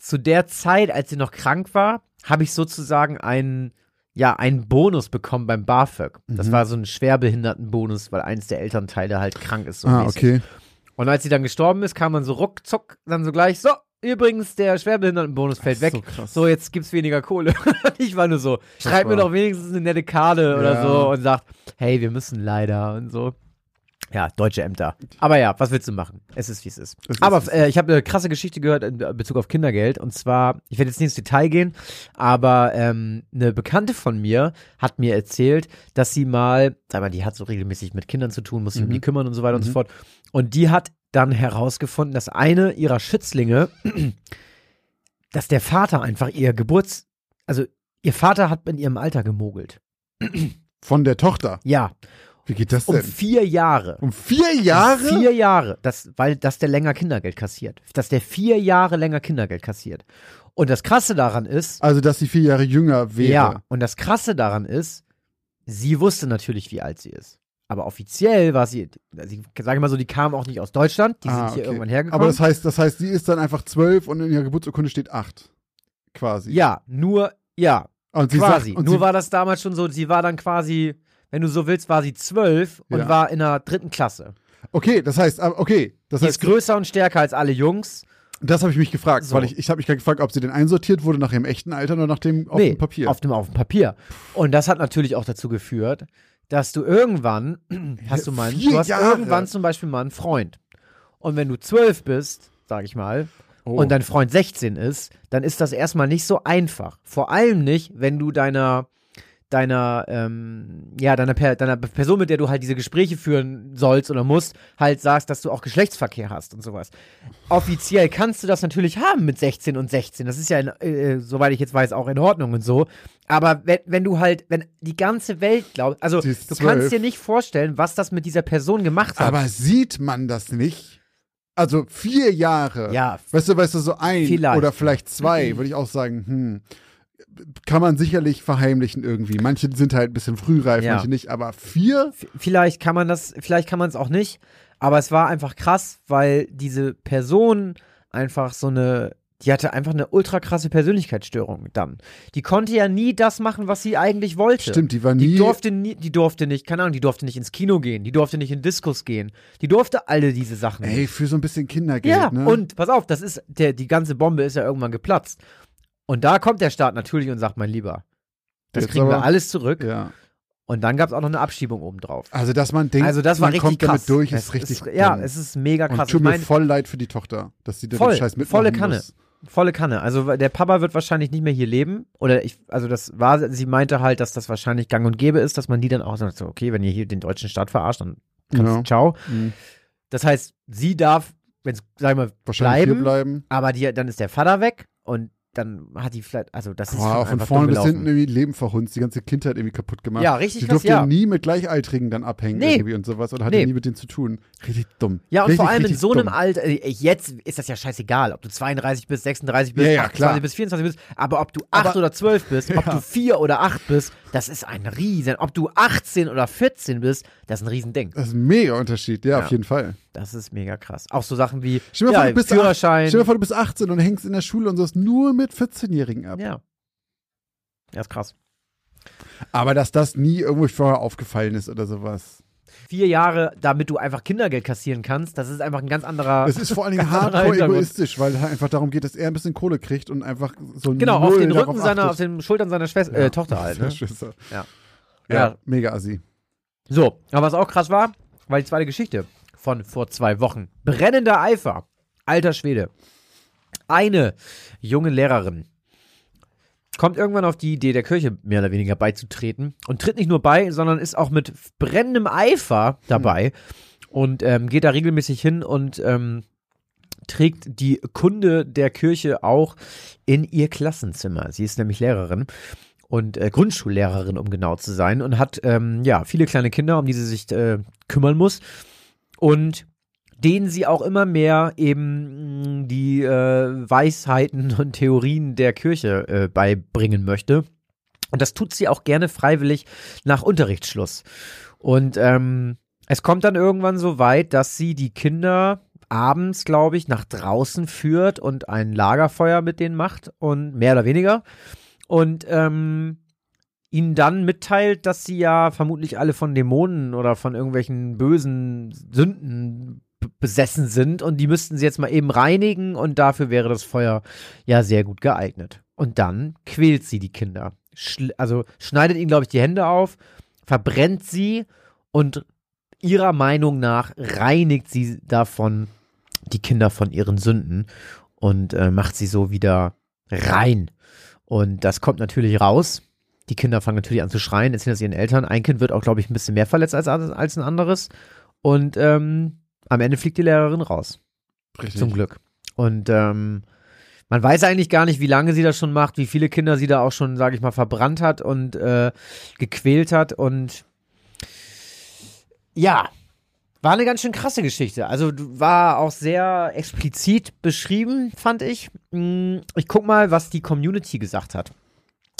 zu der Zeit, als sie noch krank war, habe ich sozusagen einen, ja, einen Bonus bekommen beim BAföG. Das Mhm. war so ein Schwerbehindertenbonus, weil eins der Elternteile halt krank ist. So Ah, mäßig. okay. Und als sie dann gestorben ist, kam man so ruckzuck, dann so gleich, so, übrigens, der Schwerbehindertenbonus fällt weg. so krass. So, jetzt gibt's weniger Kohle. ich war nur so, schreib mir doch wenigstens eine nette Karte oder Ja. so und sagt, hey, wir müssen leider und so. Ja, deutsche Ämter. Aber ja, was willst du machen? Es ist, wie es ist. Es Aber äh, ich habe eine krasse Geschichte gehört in Bezug auf Kindergeld. Und zwar, ich werde jetzt nicht ins Detail gehen, aber ähm, eine Bekannte von mir hat mir erzählt, dass sie mal, sag mal, die hat so regelmäßig mit Kindern zu tun, muss sich um Mhm. die kümmern und so weiter und so Mhm. fort. Und die hat dann herausgefunden, dass eine ihrer Schützlinge, dass der Vater einfach ihr Geburts, also ihr Vater hat in ihrem Alter gemogelt. Von der Tochter. Ja, Wie geht das um denn? vier Jahre. Um vier Jahre? Um vier Jahre, das, weil dass der länger Kindergeld kassiert. Dass der vier Jahre länger Kindergeld kassiert. Und das Krasse daran ist, Also, dass sie vier Jahre jünger wäre. ja, und das Krasse daran ist, sie wusste natürlich, wie alt sie ist. Aber offiziell war sie, sie sage ich mal so, die kam auch nicht aus Deutschland, die Ah, sind hier okay. irgendwann hergekommen. Aber das heißt, das heißt, sie ist dann einfach zwölf und in ihrer Geburtsurkunde steht acht. Quasi. ja, nur, ja, Und sie quasi. sagt, und nur war das damals schon so, sie war dann quasi, wenn du so willst, war sie zwölf und Ja. war in der dritten Klasse. Okay, das heißt, ah, okay, das Sie heißt, ist größer und stärker als alle Jungs. das habe ich mich gefragt, So. weil ich, ich habe mich gerade gefragt, ob sie denn einsortiert wurde nach ihrem echten Alter oder nach dem auf nee, dem Papier. Auf dem, auf dem Papier. Und das hat natürlich auch dazu geführt, dass du irgendwann, hast du mal, du hast Jahre. irgendwann zum Beispiel mal einen Freund. Und wenn du zwölf bist, sag ich mal, Oh. und dein Freund 16 ist, dann ist das erstmal nicht so einfach. Vor allem nicht, wenn du deiner deiner, ähm, ja, deiner, per deiner Person, mit der du halt diese Gespräche führen sollst oder musst, halt sagst, dass du auch Geschlechtsverkehr hast und sowas. Offiziell kannst du das natürlich haben mit 16 und 16. Das ist ja, in, äh, soweit ich jetzt weiß, auch in Ordnung und so. Aber wenn, wenn du halt, wenn die ganze Welt glaubt, also du kannst dir nicht vorstellen, was das mit dieser Person gemacht hat. Aber sieht man das nicht? Also vier Jahre. ja, Weißt du, weißt du, so ein Vielleicht. oder vielleicht zwei, würde ich auch sagen, hm, kann man sicherlich verheimlichen irgendwie. Manche sind halt ein bisschen frühreif, Ja. manche nicht, aber vier? V- vielleicht kann man das, vielleicht kann man es auch nicht, aber es war einfach krass, weil diese Person einfach so eine, die hatte einfach eine ultra krasse Persönlichkeitsstörung dann. Die konnte ja nie das machen, was sie eigentlich wollte. Stimmt, die war nie. Die durfte nie, die durfte nicht, keine Ahnung, die durfte nicht ins Kino gehen, die durfte nicht in Diskos gehen, die durfte alle diese Sachen ey, für so ein bisschen Kindergeld, Ja, ne? und pass auf, das ist, der, die ganze Bombe ist ja irgendwann geplatzt. Und da kommt der Staat natürlich und sagt, mein Lieber, das Jetzt kriegen wir aber- alles zurück. Ja. Und dann gab es auch noch eine Abschiebung obendrauf. Also, dass man denkt, Also das war man richtig kommt krass. damit durch, es ist richtig. ja, dumm. es ist mega krass. Und tut ich mir mein, voll leid für die Tochter, dass sie Voll, den Scheiß mitmachen volle Kanne. muss. volle Kanne. Also der Papa wird wahrscheinlich nicht mehr hier leben. Oder ich, also das war, sie meinte halt, dass das wahrscheinlich gang und gäbe ist, dass man die dann auch sagt, so, okay, wenn ihr hier den deutschen Staat verarscht, dann kannst Ja. du ciao. Mhm. Das heißt, sie darf, wenn es, sag ich mal, Wahrscheinlich bleiben, hier bleiben. aber die, dann ist der Vater weg und dann hat die vielleicht, also das ist Boah, von vorne bis hinten irgendwie Leben verhunzt, die ganze Kindheit irgendwie kaputt gemacht. Ja, richtig Die krass, durfte ja. nie mit Gleichaltrigen dann abhängen Nee. irgendwie und sowas oder hatte Nee. nie mit denen zu tun. Richtig dumm. Ja, und richtig, vor allem in so einem. Alter, äh, jetzt ist das ja scheißegal, ob du 32 bist, 36 bist, Ja, ja, 28 klar. bist, 24 bist, aber ob du 8 Aber- oder 12 bist, ob Ja. du 4 oder 8 bist, das ist ein Riesen. Ob du 18 oder 14 bist, das ist ein Riesending. Das ist ein mega Unterschied, ja, Ja. auf jeden Fall. Das ist mega krass. Auch so Sachen wie Stell ja, vor, du bist Führerschein. Stell dir vor, du bist 18 und hängst in der Schule und sollst nur mit 14-Jährigen ab. ja. Ja, ist krass. Aber dass das nie irgendwo vorher aufgefallen ist oder sowas. vier Jahre, damit du einfach Kindergeld kassieren kannst, das ist einfach ein ganz anderer. Es ist vor allen Dingen hardcore egoistisch, weil es einfach darum geht, dass er ein bisschen Kohle kriegt und einfach so Genau, null auf den Rücken seiner, auf den Schultern seiner Schwester, äh, Tochter halt, ne? Schwester. Ja. Ja, Ja. mega assi. So, aber was auch krass war, war die zweite Geschichte von vor zwei Wochen. Brennender Eifer. Alter Schwede. Eine junge Lehrerin kommt irgendwann auf die Idee, der Kirche mehr oder weniger beizutreten und tritt nicht nur bei, sondern ist auch mit brennendem Eifer dabei und ähm, geht da regelmäßig hin und ähm, trägt die Kunde der Kirche auch in ihr Klassenzimmer. Sie ist nämlich Lehrerin und äh, Grundschullehrerin, um genau zu sein, und hat ähm, ja viele kleine Kinder, um die sie sich äh, kümmern muss und denen sie auch immer mehr eben mh, die äh, Weisheiten und Theorien der Kirche äh, beibringen möchte. Und das tut sie auch gerne freiwillig nach Unterrichtsschluss. Und ähm, es kommt dann irgendwann so weit, dass sie die Kinder abends, glaube ich, nach draußen führt und ein Lagerfeuer mit denen macht und mehr oder weniger. Und ähm, ihnen dann mitteilt, dass sie ja vermutlich alle von Dämonen oder von irgendwelchen bösen Sünden besessen sind und die müssten sie jetzt mal eben reinigen und dafür wäre das Feuer ja sehr gut geeignet. Und dann quält sie die Kinder. Schl also schneidet ihnen, glaube ich, die Hände auf, verbrennt sie und ihrer Meinung nach reinigt sie davon die Kinder von ihren Sünden und äh, macht sie so wieder rein. Und das kommt natürlich raus. Die Kinder fangen natürlich an zu schreien, erzählen das ihren Eltern. Ein Kind wird auch, glaube ich, ein bisschen mehr verletzt als, als ein anderes. Und ähm, am Ende fliegt die Lehrerin raus. Richtig. Zum Glück. Und ähm, man weiß eigentlich gar nicht, wie lange sie das schon macht, wie viele Kinder sie da auch schon, sage ich mal, verbrannt hat und äh, gequält hat. Und ja, war eine ganz schön krasse Geschichte. Also war auch sehr explizit beschrieben, fand ich. Mm, Ich guck mal, was die Community gesagt hat.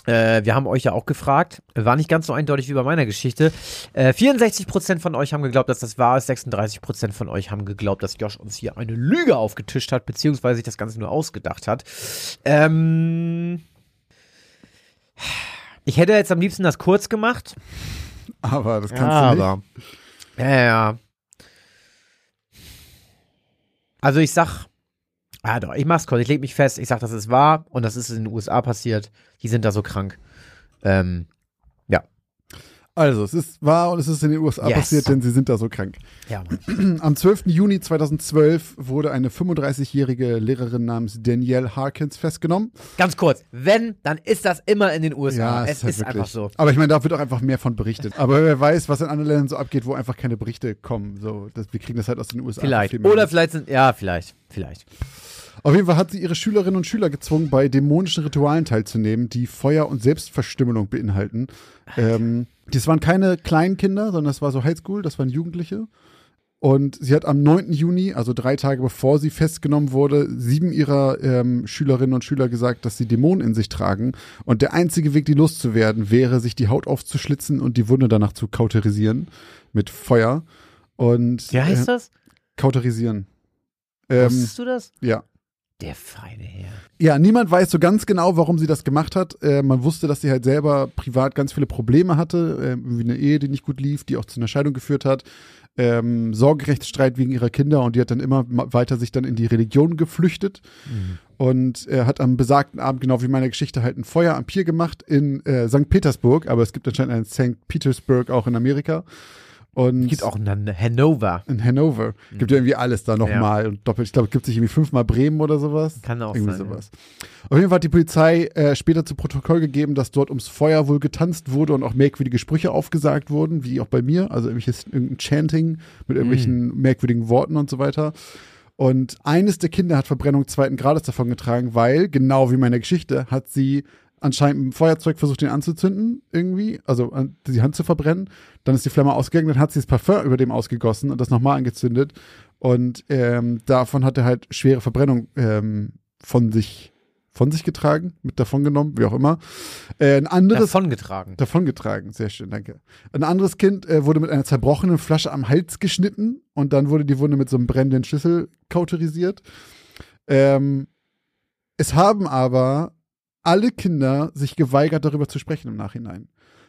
Äh, wir haben euch ja auch gefragt, war nicht ganz so eindeutig wie bei meiner Geschichte. Äh, 64% von euch haben geglaubt, dass das wahr ist, 36% von euch haben geglaubt, dass Josh uns hier eine Lüge aufgetischt hat, beziehungsweise sich das Ganze nur ausgedacht hat. Ähm, ich hätte jetzt am liebsten das kurz gemacht, Aber das kannst ja, du nicht. Ja, ja. Also ich sag, ah doch, ich mach's kurz, ich leg mich fest, ich sag, das ist wahr und das ist in den USA passiert. Die sind da so krank. Ähm, Also, es ist wahr und es ist in den USA Yes. passiert, denn sie sind da so krank. ja, Mann. Am 12. Juni 2012 wurde eine 35-jährige Lehrerin namens Danielle Harkins festgenommen. Ganz kurz, wenn, dann ist das immer in den USA. es halt ist einfach so. Aber ich meine, da wird auch einfach mehr von berichtet. Aber wer weiß, was in anderen Ländern so abgeht, wo einfach keine Berichte kommen. So, das, wir kriegen das halt aus den USA. Vielleicht. Oder vielleicht sind, ja, vielleicht, vielleicht. Auf jeden Fall hat sie ihre Schülerinnen und Schüler gezwungen, bei dämonischen Ritualen teilzunehmen, die Feuer und Selbstverstümmelung beinhalten. Ähm, das waren keine kleinen Kinder, sondern das war so Highschool, das waren Jugendliche. Und sie hat am 9. Juni, also drei Tage bevor sie festgenommen wurde, sieben ihrer ähm, Schülerinnen und Schüler gesagt, dass sie Dämonen in sich tragen. Und der einzige Weg, die loszuwerden, wäre, sich die Haut aufzuschlitzen und die Wunde danach zu kauterisieren mit Feuer. Und Wie heißt äh, das? kauterisieren. Ähm, Wusstest du das? ja. Der feine Herr. Ja, niemand weiß so ganz genau, warum sie das gemacht hat. Äh, man wusste, dass sie halt selber privat ganz viele Probleme hatte, äh, wie eine Ehe, die nicht gut lief, die auch zu einer Scheidung geführt hat. Ähm, Sorgerechtsstreit wegen ihrer Kinder und die hat dann immer weiter sich dann in die Religion geflüchtet und äh, hat am besagten Abend, genau wie meine Geschichte, halt ein Feuer am Pier gemacht in äh, St. Petersburg, aber es gibt anscheinend einen St. Petersburg auch in Amerika. Und Gibt auch einen Hanover. in Hanover. Gibt ja irgendwie alles da nochmal und doppelt. Ich glaube, es gibt sich irgendwie fünfmal Bremen oder sowas. Kann auch Irgendwie sein. sowas. Auf jeden Fall hat die Polizei äh, später zu Protokoll gegeben, dass dort ums Feuer wohl getanzt wurde und auch merkwürdige Sprüche aufgesagt wurden, wie auch bei mir. Also irgendwelches irgendein Chanting mit irgendwelchen Mhm. merkwürdigen Worten und so weiter. Und eines der Kinder hat Verbrennung zweiten Grades davon getragen, weil, genau wie in meiner Geschichte, hat sie anscheinend dem Feuerzeug versucht, den anzuzünden, irgendwie, also an, die Hand zu verbrennen. Dann ist die Flamme ausgegangen, dann hat sie das Parfum über dem ausgegossen und das nochmal angezündet. Und ähm, davon hat er halt schwere Verbrennung ähm, von sich von sich getragen, mit davon genommen, wie auch immer. Äh, ein anderes Davongetragen. davongetragen, sehr schön, danke. Ein anderes Kind äh, wurde mit einer zerbrochenen Flasche am Hals geschnitten und dann wurde die Wunde mit so einem brennenden Schlüssel kauterisiert. Ähm, es haben aber alle Kinder sich geweigert, darüber zu sprechen im Nachhinein.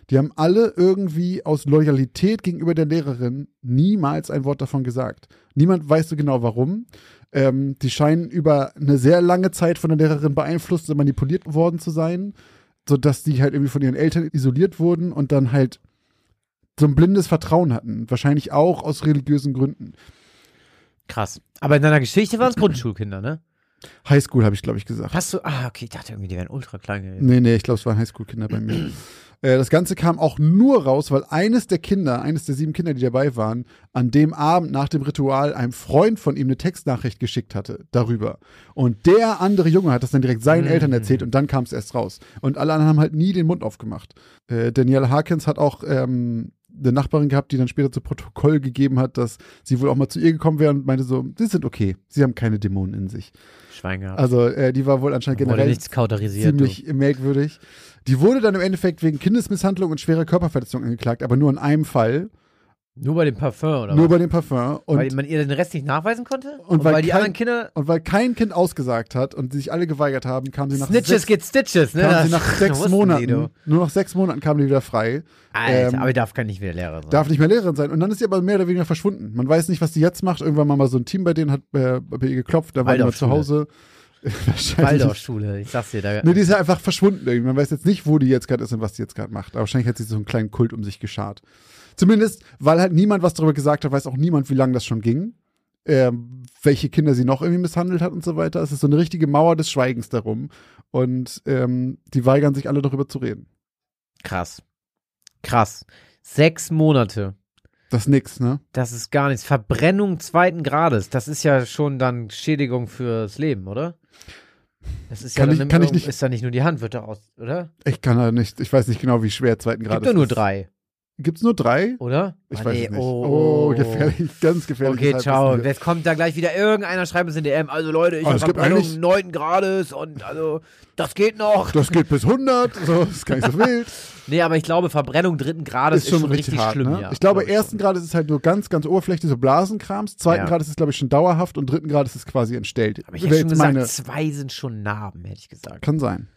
Die haben alle irgendwie aus Loyalität gegenüber der Lehrerin niemals ein Wort davon gesagt. Niemand weiß so genau warum. Ähm, die scheinen über eine sehr lange Zeit von der Lehrerin beeinflusst und manipuliert worden zu sein, sodass die halt irgendwie von ihren Eltern isoliert wurden und dann halt so ein blindes Vertrauen hatten. Wahrscheinlich auch aus religiösen Gründen. Krass. Aber in deiner Geschichte waren es Grundschulkinder, ne? Highschool habe ich, glaube ich, gesagt. Hast du, ah, okay, ich dachte irgendwie, die wären ultra klein gewesen. Nee, nee, ich glaube, es waren Highschool-Kinder bei mir. Äh, Das Ganze kam auch nur raus, weil eines der Kinder, eines der sieben Kinder, die dabei waren, an dem Abend nach dem Ritual einem Freund von ihm eine Textnachricht geschickt hatte darüber. Und der andere Junge hat das dann direkt seinen Mhm. Eltern erzählt und dann kam es erst raus. Und alle anderen haben halt nie den Mund aufgemacht. Äh, Danielle Harkins hat auch ähm, eine Nachbarin gehabt, die dann später zu Protokoll gegeben hat, dass sie wohl auch mal zu ihr gekommen wäre und meinte so, sie sind okay, sie haben keine Dämonen in sich. Schwein gehabt. Also äh, die war wohl anscheinend Wurde generell ziemlich merkwürdig. Die wurde dann im Endeffekt wegen Kindesmisshandlung und schwerer Körperverletzung angeklagt, aber nur in einem Fall, du. Nur bei dem Parfum, oder nur was? bei dem Parfum. Und, weil man ihr den Rest nicht nachweisen konnte? Und weil die kein- anderen Kinder. und weil kein Kind ausgesagt hat und sich alle geweigert haben, kam sie nach Snitches sechs, get Stitches, ne? kam sie nach sechs Monaten, Die, nur nach sechs Monaten kam die wieder frei, Alter, Ähm, aber darf gar nicht wieder Lehrer sein. darf nicht mehr Lehrerin sein. Und dann ist sie aber mehr oder weniger verschwunden. Man weiß nicht, was sie jetzt macht. Irgendwann mal, mal so ein Team bei denen hat äh, bei ihr geklopft, da war die mal zu Hause. Waldorfschule, ich sag's dir. Da, Nee, die ist ja einfach verschwunden irgendwie. Man weiß jetzt nicht, wo die jetzt gerade ist und was die jetzt gerade macht. Aber wahrscheinlich hat sie so einen kleinen Kult um sich geschart. Zumindest, weil halt niemand was darüber gesagt hat, weiß auch niemand, wie lange das schon ging. Ähm, welche Kinder sie noch irgendwie misshandelt hat und so weiter. Es ist so eine richtige Mauer des Schweigens darum. Und ähm, die weigern sich alle darüber zu reden. Krass. Krass. Sechs Monate. Das ist nix, ne? Das ist gar nichts. Verbrennung zweiten Grades. Das ist ja schon dann Schädigung fürs Leben, oder? Das ist ja Kann dann ich- kann ich nicht- ist da nicht nur die Hand, wird da aus, oder? Ich kann da nicht, ich weiß nicht genau, wie schwer zweiten Grad Gibt doch nur ist. Drei, Gibt's nur drei? oder? Ich Ah, weiß nee, es nicht. Oh, Oh, gefährlich, ganz gefährlich. Okay, ciao. Jetzt kommt da gleich wieder irgendeiner, schreibt uns in DM. Also Leute, ich Oh, habe es gibt Verbrennung neunten Grades und also das geht noch. Das geht bis 100, so, ist gar nicht so wild. Nee, aber ich glaube, Verbrennung dritten Grades ist schon richtig, hart. schlimm, ne? ja. ich glaube, Glaub ersten Grad ist es halt nur ganz, ganz oberflächlich, so Blasenkrams. Zweiten Ja. Grad ist es, glaube ich, schon dauerhaft und dritten Grad ist es quasi entstellt. Aber ich hätte schon gesagt, meine- zwei sind schon Narben, hätte ich gesagt. Kann sein.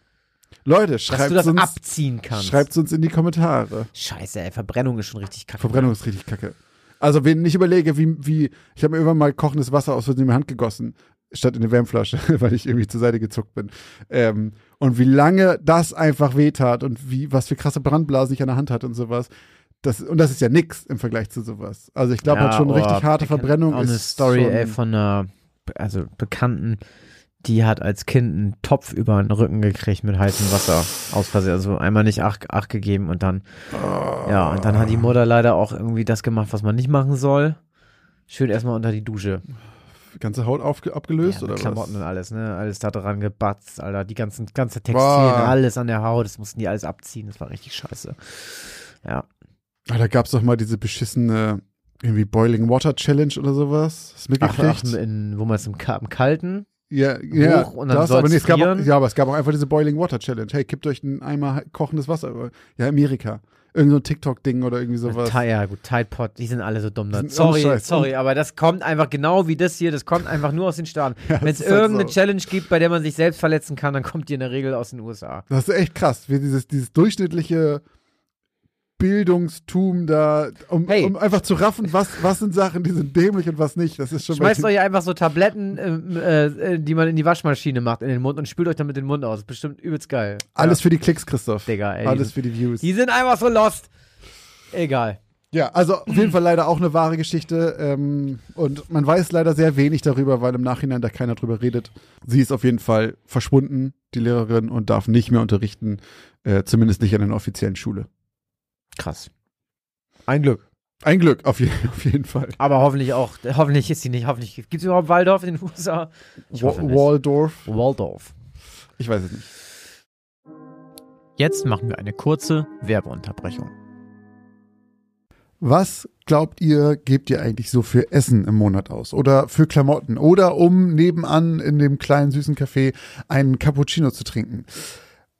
Leute, schreibt uns, abziehen kannst. schreibt uns in die Kommentare. Scheiße, ey, Verbrennung ist schon richtig kacke. Verbrennung ist richtig kacke. Also, wenn ich überlege, wie, wie ich habe mir irgendwann mal kochendes Wasser aus Versehen in die Hand gegossen, statt in eine Wärmflasche, weil ich irgendwie zur Seite gezuckt bin. Ähm, und wie lange das einfach wehtat und wie, was für krasse Brandblasen ich an der Hand hatte und sowas. Das, und das ist ja nix im Vergleich zu sowas. Also ich glaube Ja, halt schon oh, richtig harte Verbrennung ist eine Story, schon, ey, von einer also Bekannten, die hat als Kind einen Topf über den Rücken gekriegt mit heißem Wasser aus Versehen. Also einmal nicht acht, acht gegeben und dann, ja, und dann hat die Mutter leider auch irgendwie das gemacht, was man nicht machen soll. Schön erstmal unter die Dusche. ganze Haut aufge, abgelöst ja, oder Klamotten was? und alles, ne? Alles da dran gebatzt, Alter. Die ganzen, ganze Textilien, Boah. alles an der Haut, das mussten die alles abziehen. Das war richtig scheiße. Ja. Ah, da gab's doch mal diese beschissene irgendwie Boiling Water Challenge oder sowas. Hast du Ach, mitgekriegt? ach in, wo man es im, im Kalten. Ja, ja, hoch und dann das, aber nee, es gab auch, ja, aber es gab auch einfach diese Boiling Water Challenge. Hey, kippt euch ein Eimer kochendes Wasser. über. Ja, Amerika. Irgend so ein TikTok-Ding oder irgendwie sowas. Ja, gut, Tide Pod, die sind alle so dumm. Sind Sorry, sorry, aber das kommt einfach genau wie das hier. Das kommt einfach nur aus den Staaten. Ja, Wenn es halt irgendeine so. Challenge gibt, bei der man sich selbst verletzen kann, dann kommt die in der Regel aus den USA. Das ist echt krass, wie dieses, dieses durchschnittliche Bildungstum da, um, Hey. um einfach zu raffen, was, was sind Sachen, die sind dämlich und was nicht. Das ist schon Schmeißt euch einfach so Tabletten, ähm, äh, äh, die man in die Waschmaschine macht, in den Mund und spült euch damit den Mund aus. Bestimmt übelst geil. alles für die Klicks, Christoph. ja, Digga, ey. alles für die Views. die sind einfach so lost. Egal. Ja, also auf jeden Fall leider auch eine wahre Geschichte. Ähm, und man weiß leider sehr wenig darüber, weil im Nachhinein da keiner drüber redet. Sie ist auf jeden Fall verschwunden, die Lehrerin, und darf nicht mehr unterrichten, äh, zumindest nicht an einer offiziellen Schule. Krass. Ein Glück. Ein Glück, auf, je auf jeden Fall. Aber hoffentlich auch, hoffentlich ist sie nicht, hoffentlich. Gibt es überhaupt Waldorf in den USA? Waldorf, Waldorf. ich weiß es nicht. Jetzt machen wir eine kurze Werbeunterbrechung. Was glaubt ihr, gebt ihr eigentlich so für Essen im Monat aus? Oder für Klamotten? Oder um nebenan in dem kleinen süßen Café einen Cappuccino zu trinken?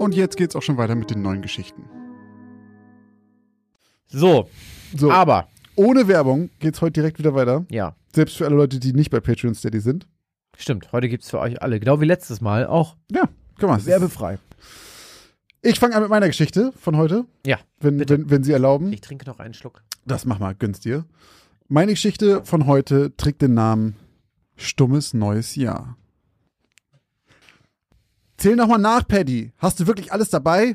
Und jetzt geht's auch schon weiter mit den neuen Geschichten. So, So, aber, ohne Werbung geht's heute direkt wieder weiter. ja, Selbst für alle Leute, die nicht bei Patreon Steady sind. stimmt. Heute gibt's für euch alle, genau wie letztes Mal, auch Ja, guck mal. werbefrei. Ich fange an mit meiner Geschichte von heute, Ja, wenn, bitte. wenn, wenn Sie erlauben. ich trinke noch einen Schluck. Das mach mal, gönn's dir. Meine Geschichte von heute trägt den Namen Stummes neues Jahr. Zähl noch mal nach, Paddy. Hast du wirklich alles dabei?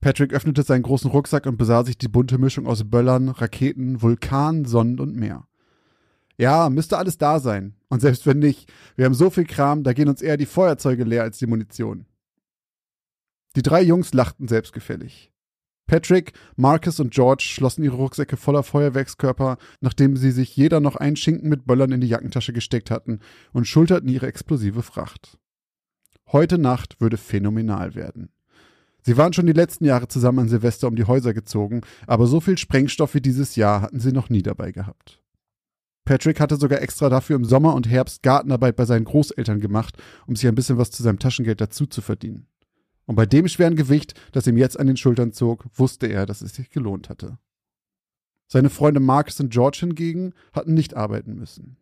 Patrick öffnete seinen großen Rucksack und besah sich die bunte Mischung aus Böllern, Raketen, Vulkan, Sonnen und Meer. Ja, müsste alles da sein. Und selbst wenn nicht, wir haben so viel Kram, da gehen uns eher die Feuerzeuge leer als die Munition. Die drei Jungs lachten selbstgefällig. Patrick, Marcus und George schlossen ihre Rucksäcke voller Feuerwerkskörper, nachdem sie sich jeder noch einen Schinken mit Böllern in die Jackentasche gesteckt hatten und schulterten ihre explosive Fracht. Heute Nacht würde phänomenal werden. Sie waren schon die letzten Jahre zusammen an Silvester um die Häuser gezogen, aber so viel Sprengstoff wie dieses Jahr hatten sie noch nie dabei gehabt. Patrick hatte sogar extra dafür im Sommer und Herbst Gartenarbeit bei seinen Großeltern gemacht, um sich ein bisschen was zu seinem Taschengeld dazu zu verdienen. Und bei dem schweren Gewicht, das ihm jetzt an den Schultern zog, wusste er, dass es sich gelohnt hatte. Seine Freunde Marcus und George hingegen hatten nicht arbeiten müssen.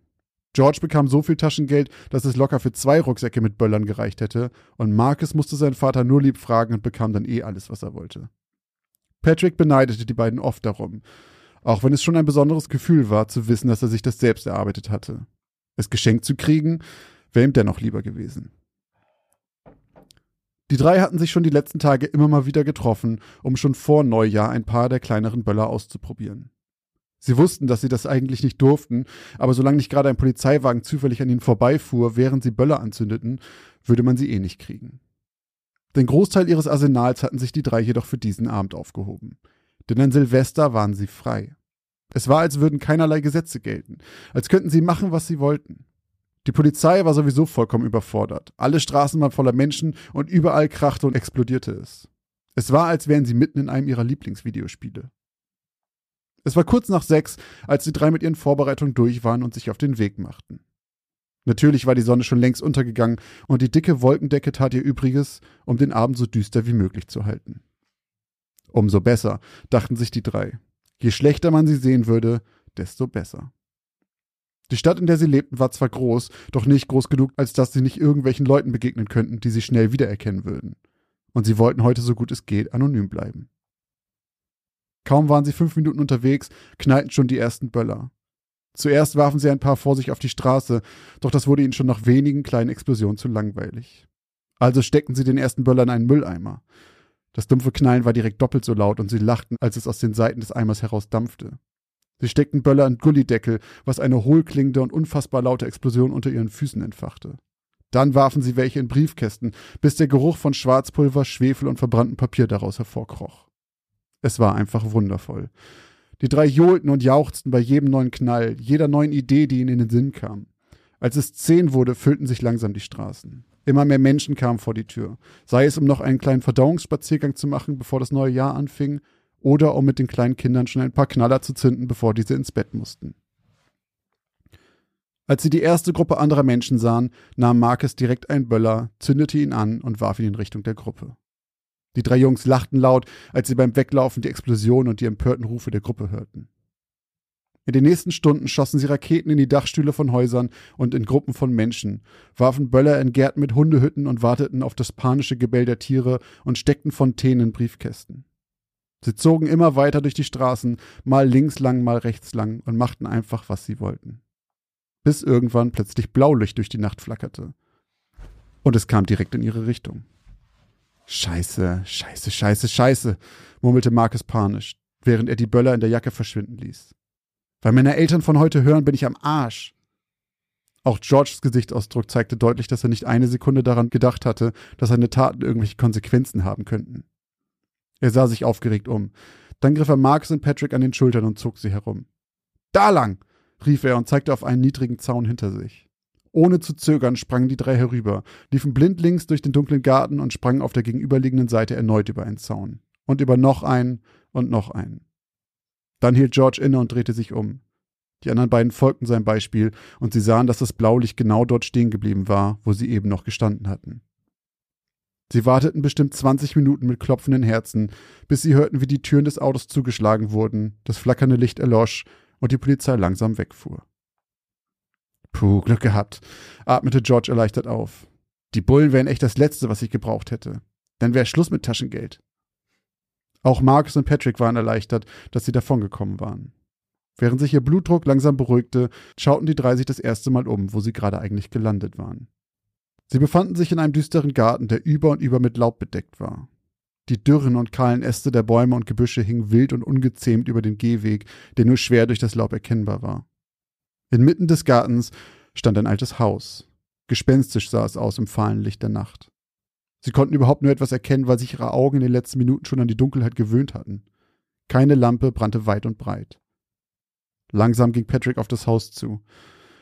George bekam so viel Taschengeld, dass es locker für zwei Rucksäcke mit Böllern gereicht hätte, und Marcus musste seinen Vater nur lieb fragen und bekam dann eh alles, was er wollte. Patrick beneidete die beiden oft darum, auch wenn es schon ein besonderes Gefühl war, zu wissen, dass er sich das selbst erarbeitet hatte. Es geschenkt zu kriegen, wäre ihm dennoch lieber gewesen. Die drei hatten sich schon die letzten Tage immer mal wieder getroffen, um schon vor Neujahr ein paar der kleineren Böller auszuprobieren. Sie wussten, dass sie das eigentlich nicht durften, aber solange nicht gerade ein Polizeiwagen zufällig an ihnen vorbeifuhr, während sie Böller anzündeten, würde man sie eh nicht kriegen. Den Großteil ihres Arsenals hatten sich die drei jedoch für diesen Abend aufgehoben. Denn an Silvester waren sie frei. Es war, als würden keinerlei Gesetze gelten, als könnten sie machen, was sie wollten. Die Polizei war sowieso vollkommen überfordert. Alle Straßen waren voller Menschen und überall krachte und explodierte es. Es war, als wären sie mitten in einem ihrer Lieblingsvideospiele. Es war kurz nach sechs, als die drei mit ihren Vorbereitungen durch waren und sich auf den Weg machten. Natürlich war die Sonne schon längst untergegangen und die dicke Wolkendecke tat ihr Übriges, um den Abend so düster wie möglich zu halten. Umso besser, dachten sich die drei. Je schlechter man sie sehen würde, desto besser. Die Stadt, in der sie lebten, war zwar groß, doch nicht groß genug, als dass sie nicht irgendwelchen Leuten begegnen könnten, die sie schnell wiedererkennen würden. Und sie wollten heute so gut es geht anonym bleiben. Kaum waren sie fünf Minuten unterwegs, knallten schon die ersten Böller. Zuerst warfen sie ein paar vor sich auf die Straße, doch das wurde ihnen schon nach wenigen kleinen Explosionen zu langweilig. Also steckten sie den ersten Böller in einen Mülleimer. Das dumpfe Knallen war direkt doppelt so laut und sie lachten, als es aus den Seiten des Eimers heraus dampfte. Sie steckten Böller in Gullideckel, was eine hohlklingende und unfassbar laute Explosion unter ihren Füßen entfachte. Dann warfen sie welche in Briefkästen, bis der Geruch von Schwarzpulver, Schwefel und verbranntem Papier daraus hervorkroch. Es war einfach wundervoll. Die drei johlten und jauchzten bei jedem neuen Knall, jeder neuen Idee, die ihnen in den Sinn kam. Als es zehn wurde, füllten sich langsam die Straßen. Immer mehr Menschen kamen vor die Tür, sei es um noch einen kleinen Verdauungsspaziergang zu machen, bevor das neue Jahr anfing, oder um mit den kleinen Kindern schon ein paar Knaller zu zünden, bevor diese ins Bett mussten. Als sie die erste Gruppe anderer Menschen sahen, nahm Marcus direkt einen Böller, zündete ihn an und warf ihn in Richtung der Gruppe. Die drei Jungs lachten laut, als sie beim Weglaufen die Explosion und die empörten Rufe der Gruppe hörten. In den nächsten Stunden schossen sie Raketen in die Dachstühle von Häusern und in Gruppen von Menschen, warfen Böller in Gärten mit Hundehütten und warteten auf das panische Gebell der Tiere und steckten Fontänen in Briefkästen. Sie zogen immer weiter durch die Straßen, mal links lang, mal rechts lang und machten einfach, was sie wollten. Bis irgendwann plötzlich Blaulicht durch die Nacht flackerte. Und es kam direkt in ihre Richtung. Scheiße, scheiße, scheiße, scheiße, murmelte Marcus panisch, während er die Böller in der Jacke verschwinden ließ. Weil meine Eltern von heute hören, bin ich am Arsch. Auch Georges Gesichtsausdruck zeigte deutlich, dass er nicht eine Sekunde daran gedacht hatte, dass seine Taten irgendwelche Konsequenzen haben könnten. Er sah sich aufgeregt um. Dann griff er Marcus und Patrick an den Schultern und zog sie herum. Da lang! rief er und zeigte auf einen niedrigen Zaun hinter sich. Ohne zu zögern sprangen die drei herüber, liefen blindlings durch den dunklen Garten und sprangen auf der gegenüberliegenden Seite erneut über einen Zaun. Und über noch einen und noch einen. Dann hielt George inne und drehte sich um. Die anderen beiden folgten seinem Beispiel, und sie sahen, dass das Blaulicht genau dort stehen geblieben war, wo sie eben noch gestanden hatten. Sie warteten bestimmt 20 Minuten mit klopfenden Herzen, bis sie hörten, wie die Türen des Autos zugeschlagen wurden, das flackernde Licht erlosch und die Polizei langsam wegfuhr. Puh, Glück gehabt, atmete George erleichtert auf. Die Bullen wären echt das Letzte, was ich gebraucht hätte. Dann wäre Schluss mit Taschengeld. Auch Marcus und Patrick waren erleichtert, dass sie davongekommen waren. Während sich ihr Blutdruck langsam beruhigte, schauten die drei sich das erste Mal um, wo sie gerade eigentlich gelandet waren. Sie befanden sich in einem düsteren Garten, der über und über mit Laub bedeckt war. Die dürren und kahlen Äste der Bäume und Gebüsche hingen wild und ungezähmt über den Gehweg, der nur schwer durch das Laub erkennbar war. Inmitten des Gartens stand ein altes Haus. Gespenstisch sah es aus im fahlen Licht der Nacht. Sie konnten überhaupt nur etwas erkennen, weil sich ihre Augen in den letzten Minuten schon an die Dunkelheit gewöhnt hatten. Keine Lampe brannte weit und breit. Langsam ging Patrick auf das Haus zu.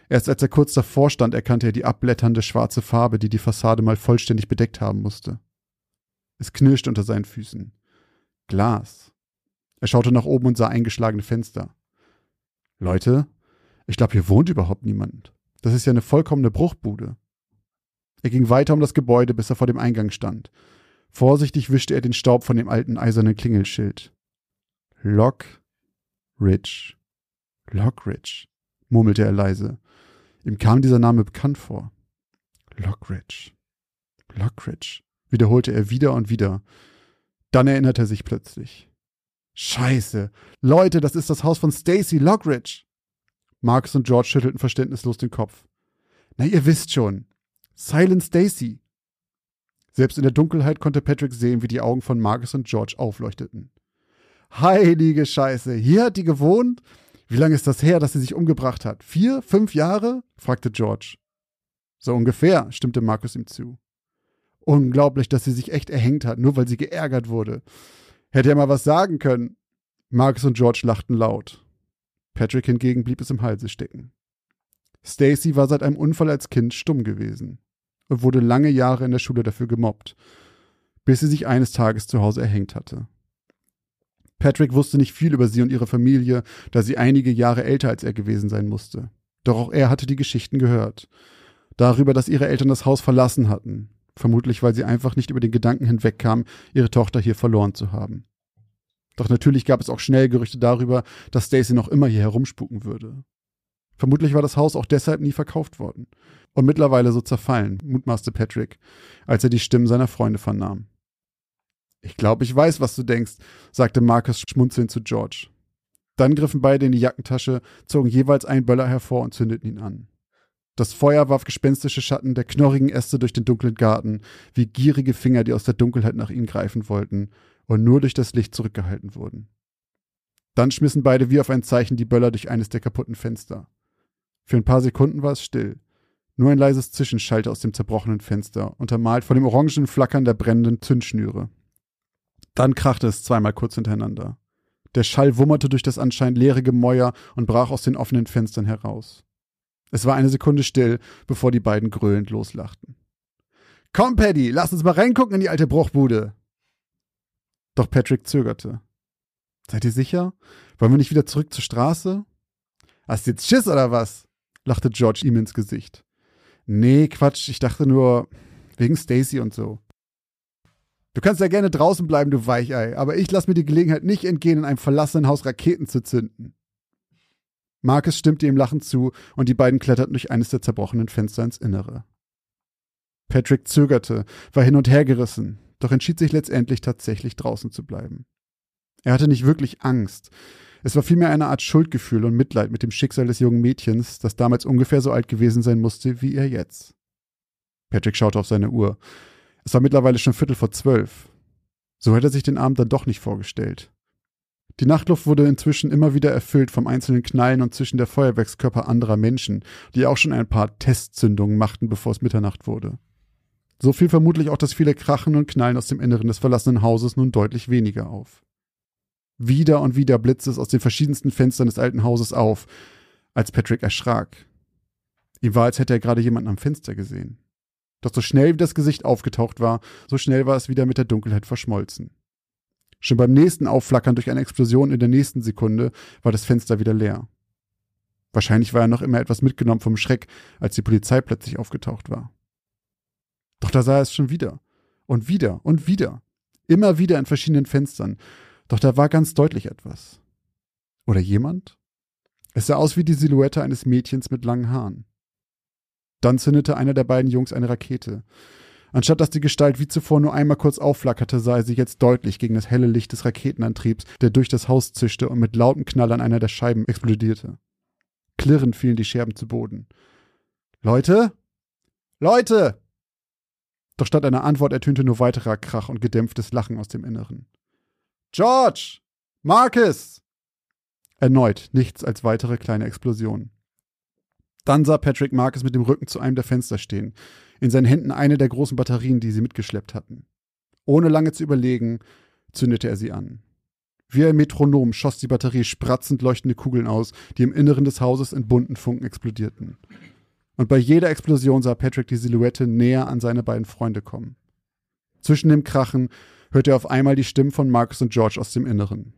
Erst als er kurz davor stand, erkannte er die abblätternde schwarze Farbe, die die Fassade mal vollständig bedeckt haben musste. Es knirschte unter seinen Füßen. Glas. Er schaute nach oben und sah eingeschlagene Fenster. Leute, ich glaube, hier wohnt überhaupt niemand. Das ist ja eine vollkommene Bruchbude. Er ging weiter um das Gebäude, bis er vor dem Eingang stand. Vorsichtig wischte er den Staub von dem alten eisernen Klingelschild. Lock Ridge. Lockridge, murmelte er leise. Ihm kam dieser Name bekannt vor. Lockridge. Lockridge, wiederholte er wieder und wieder. Dann erinnerte er sich plötzlich. Scheiße. Leute, das ist das Haus von Stacy Lockridge. Marcus und George schüttelten verständnislos den Kopf. Na, ihr wisst schon. Silent Stacy. Selbst in der Dunkelheit konnte Patrick sehen, wie die Augen von Marcus und George aufleuchteten. Heilige Scheiße, hier hat die gewohnt? Wie lange ist das her, dass sie sich umgebracht hat? Vier, fünf Jahre? fragte George. So ungefähr, stimmte Marcus ihm zu. Unglaublich, dass sie sich echt erhängt hat, nur weil sie geärgert wurde. Hätte er mal was sagen können. Marcus und George lachten laut. Patrick hingegen blieb es im Halse stecken. Stacy war seit einem Unfall als Kind stumm gewesen und wurde lange Jahre in der Schule dafür gemobbt, bis sie sich eines Tages zu Hause erhängt hatte. Patrick wusste nicht viel über sie und ihre Familie, da sie einige Jahre älter als er gewesen sein musste. Doch auch er hatte die Geschichten gehört. Darüber, dass ihre Eltern das Haus verlassen hatten. Vermutlich, weil sie einfach nicht über den Gedanken hinwegkamen, ihre Tochter hier verloren zu haben. Doch natürlich gab es auch schnell Gerüchte darüber, dass Stacy noch immer hier herumspuken würde. Vermutlich war das Haus auch deshalb nie verkauft worden und mittlerweile so zerfallen, mutmaßte Patrick, als er die Stimmen seiner Freunde vernahm. Ich glaube, ich weiß, was du denkst, sagte Marcus schmunzelnd zu George. Dann griffen beide in die Jackentasche, zogen jeweils einen Böller hervor und zündeten ihn an. Das Feuer warf gespenstische Schatten der knorrigen Äste durch den dunklen Garten, wie gierige Finger, die aus der Dunkelheit nach ihnen greifen wollten und nur durch das Licht zurückgehalten wurden. Dann schmissen beide wie auf ein Zeichen die Böller durch eines der kaputten Fenster. Für ein paar Sekunden war es still. Nur ein leises Zischen schallte aus dem zerbrochenen Fenster, untermalt von dem orangen Flackern der brennenden Zündschnüre. Dann krachte es zweimal kurz hintereinander. Der Schall wummerte durch das anscheinend leere Gemäuer und brach aus den offenen Fenstern heraus. Es war eine Sekunde still, bevor die beiden gröhlend loslachten. Komm, Paddy, lass uns mal reingucken in die alte Bruchbude. Doch Patrick zögerte. Seid ihr sicher? Wollen wir nicht wieder zurück zur Straße? Hast du jetzt Schiss oder was? lachte George ihm ins Gesicht. Nee, Quatsch, ich dachte nur wegen Stacy und so. Du kannst ja gerne draußen bleiben, du Weichei, aber ich lass mir die Gelegenheit nicht entgehen, in einem verlassenen Haus Raketen zu zünden. Marcus stimmte ihm lachend zu und die beiden kletterten durch eines der zerbrochenen Fenster ins Innere. Patrick zögerte, war hin und her gerissen, doch entschied sich letztendlich tatsächlich draußen zu bleiben. Er hatte nicht wirklich Angst. Es war vielmehr eine Art Schuldgefühl und Mitleid mit dem Schicksal des jungen Mädchens, das damals ungefähr so alt gewesen sein musste wie er jetzt. Patrick schaute auf seine Uhr. Es war mittlerweile schon Viertel vor zwölf. So hätte er sich den Abend dann doch nicht vorgestellt. Die Nachtluft wurde inzwischen immer wieder erfüllt vom einzelnen Knallen und zwischen der Feuerwerkskörper anderer Menschen, die auch schon ein paar Testzündungen machten, bevor es Mitternacht wurde. So fiel vermutlich auch das viele Krachen und Knallen aus dem Inneren des verlassenen Hauses nun deutlich weniger auf. Wieder und wieder blitzte es aus den verschiedensten Fenstern des alten Hauses auf, als Patrick erschrak. Ihm war, als hätte er gerade jemanden am Fenster gesehen. Doch so schnell wie das Gesicht aufgetaucht war, so schnell war es wieder mit der Dunkelheit verschmolzen. Schon beim nächsten Aufflackern durch eine Explosion in der nächsten Sekunde war das Fenster wieder leer. Wahrscheinlich war er noch immer etwas mitgenommen vom Schreck, als die Polizei plötzlich aufgetaucht war. Doch da sah er es schon wieder. Und wieder und wieder. Immer wieder in verschiedenen Fenstern. Doch da war ganz deutlich etwas. Oder jemand? Es sah aus wie die Silhouette eines Mädchens mit langen Haaren. Dann zündete einer der beiden Jungs eine Rakete. Anstatt dass die Gestalt wie zuvor nur einmal kurz aufflackerte, sah er sie jetzt deutlich gegen das helle Licht des Raketenantriebs, der durch das Haus zischte und mit lauten Knall an einer der Scheiben explodierte. Klirrend fielen die Scherben zu Boden. Leute? Leute! Doch statt einer Antwort ertönte nur weiterer Krach und gedämpftes Lachen aus dem Inneren. George! Marcus! Erneut nichts als weitere kleine Explosionen. Dann sah Patrick Marcus mit dem Rücken zu einem der Fenster stehen in seinen Händen eine der großen Batterien, die sie mitgeschleppt hatten. Ohne lange zu überlegen, zündete er sie an. Wie ein Metronom schoss die Batterie spratzend leuchtende Kugeln aus, die im Inneren des Hauses in bunten Funken explodierten. Und bei jeder Explosion sah Patrick die Silhouette näher an seine beiden Freunde kommen. Zwischen dem Krachen hörte er auf einmal die Stimmen von Marcus und George aus dem Inneren.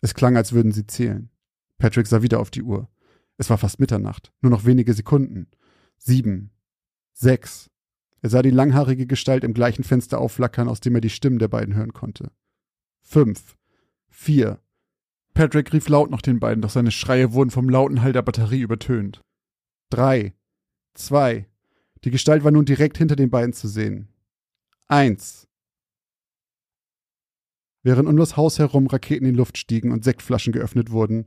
Es klang, als würden sie zählen. Patrick sah wieder auf die Uhr. Es war fast Mitternacht, nur noch wenige Sekunden. Sieben, sechs, er sah die langhaarige Gestalt im gleichen Fenster aufflackern, aus dem er die Stimmen der beiden hören konnte. Fünf. Vier. Patrick rief laut nach den beiden, doch seine Schreie wurden vom lauten Hall der Batterie übertönt. Drei. Zwei. Die Gestalt war nun direkt hinter den beiden zu sehen. Eins. Während um das Haus herum Raketen in Luft stiegen und Sektflaschen geöffnet wurden,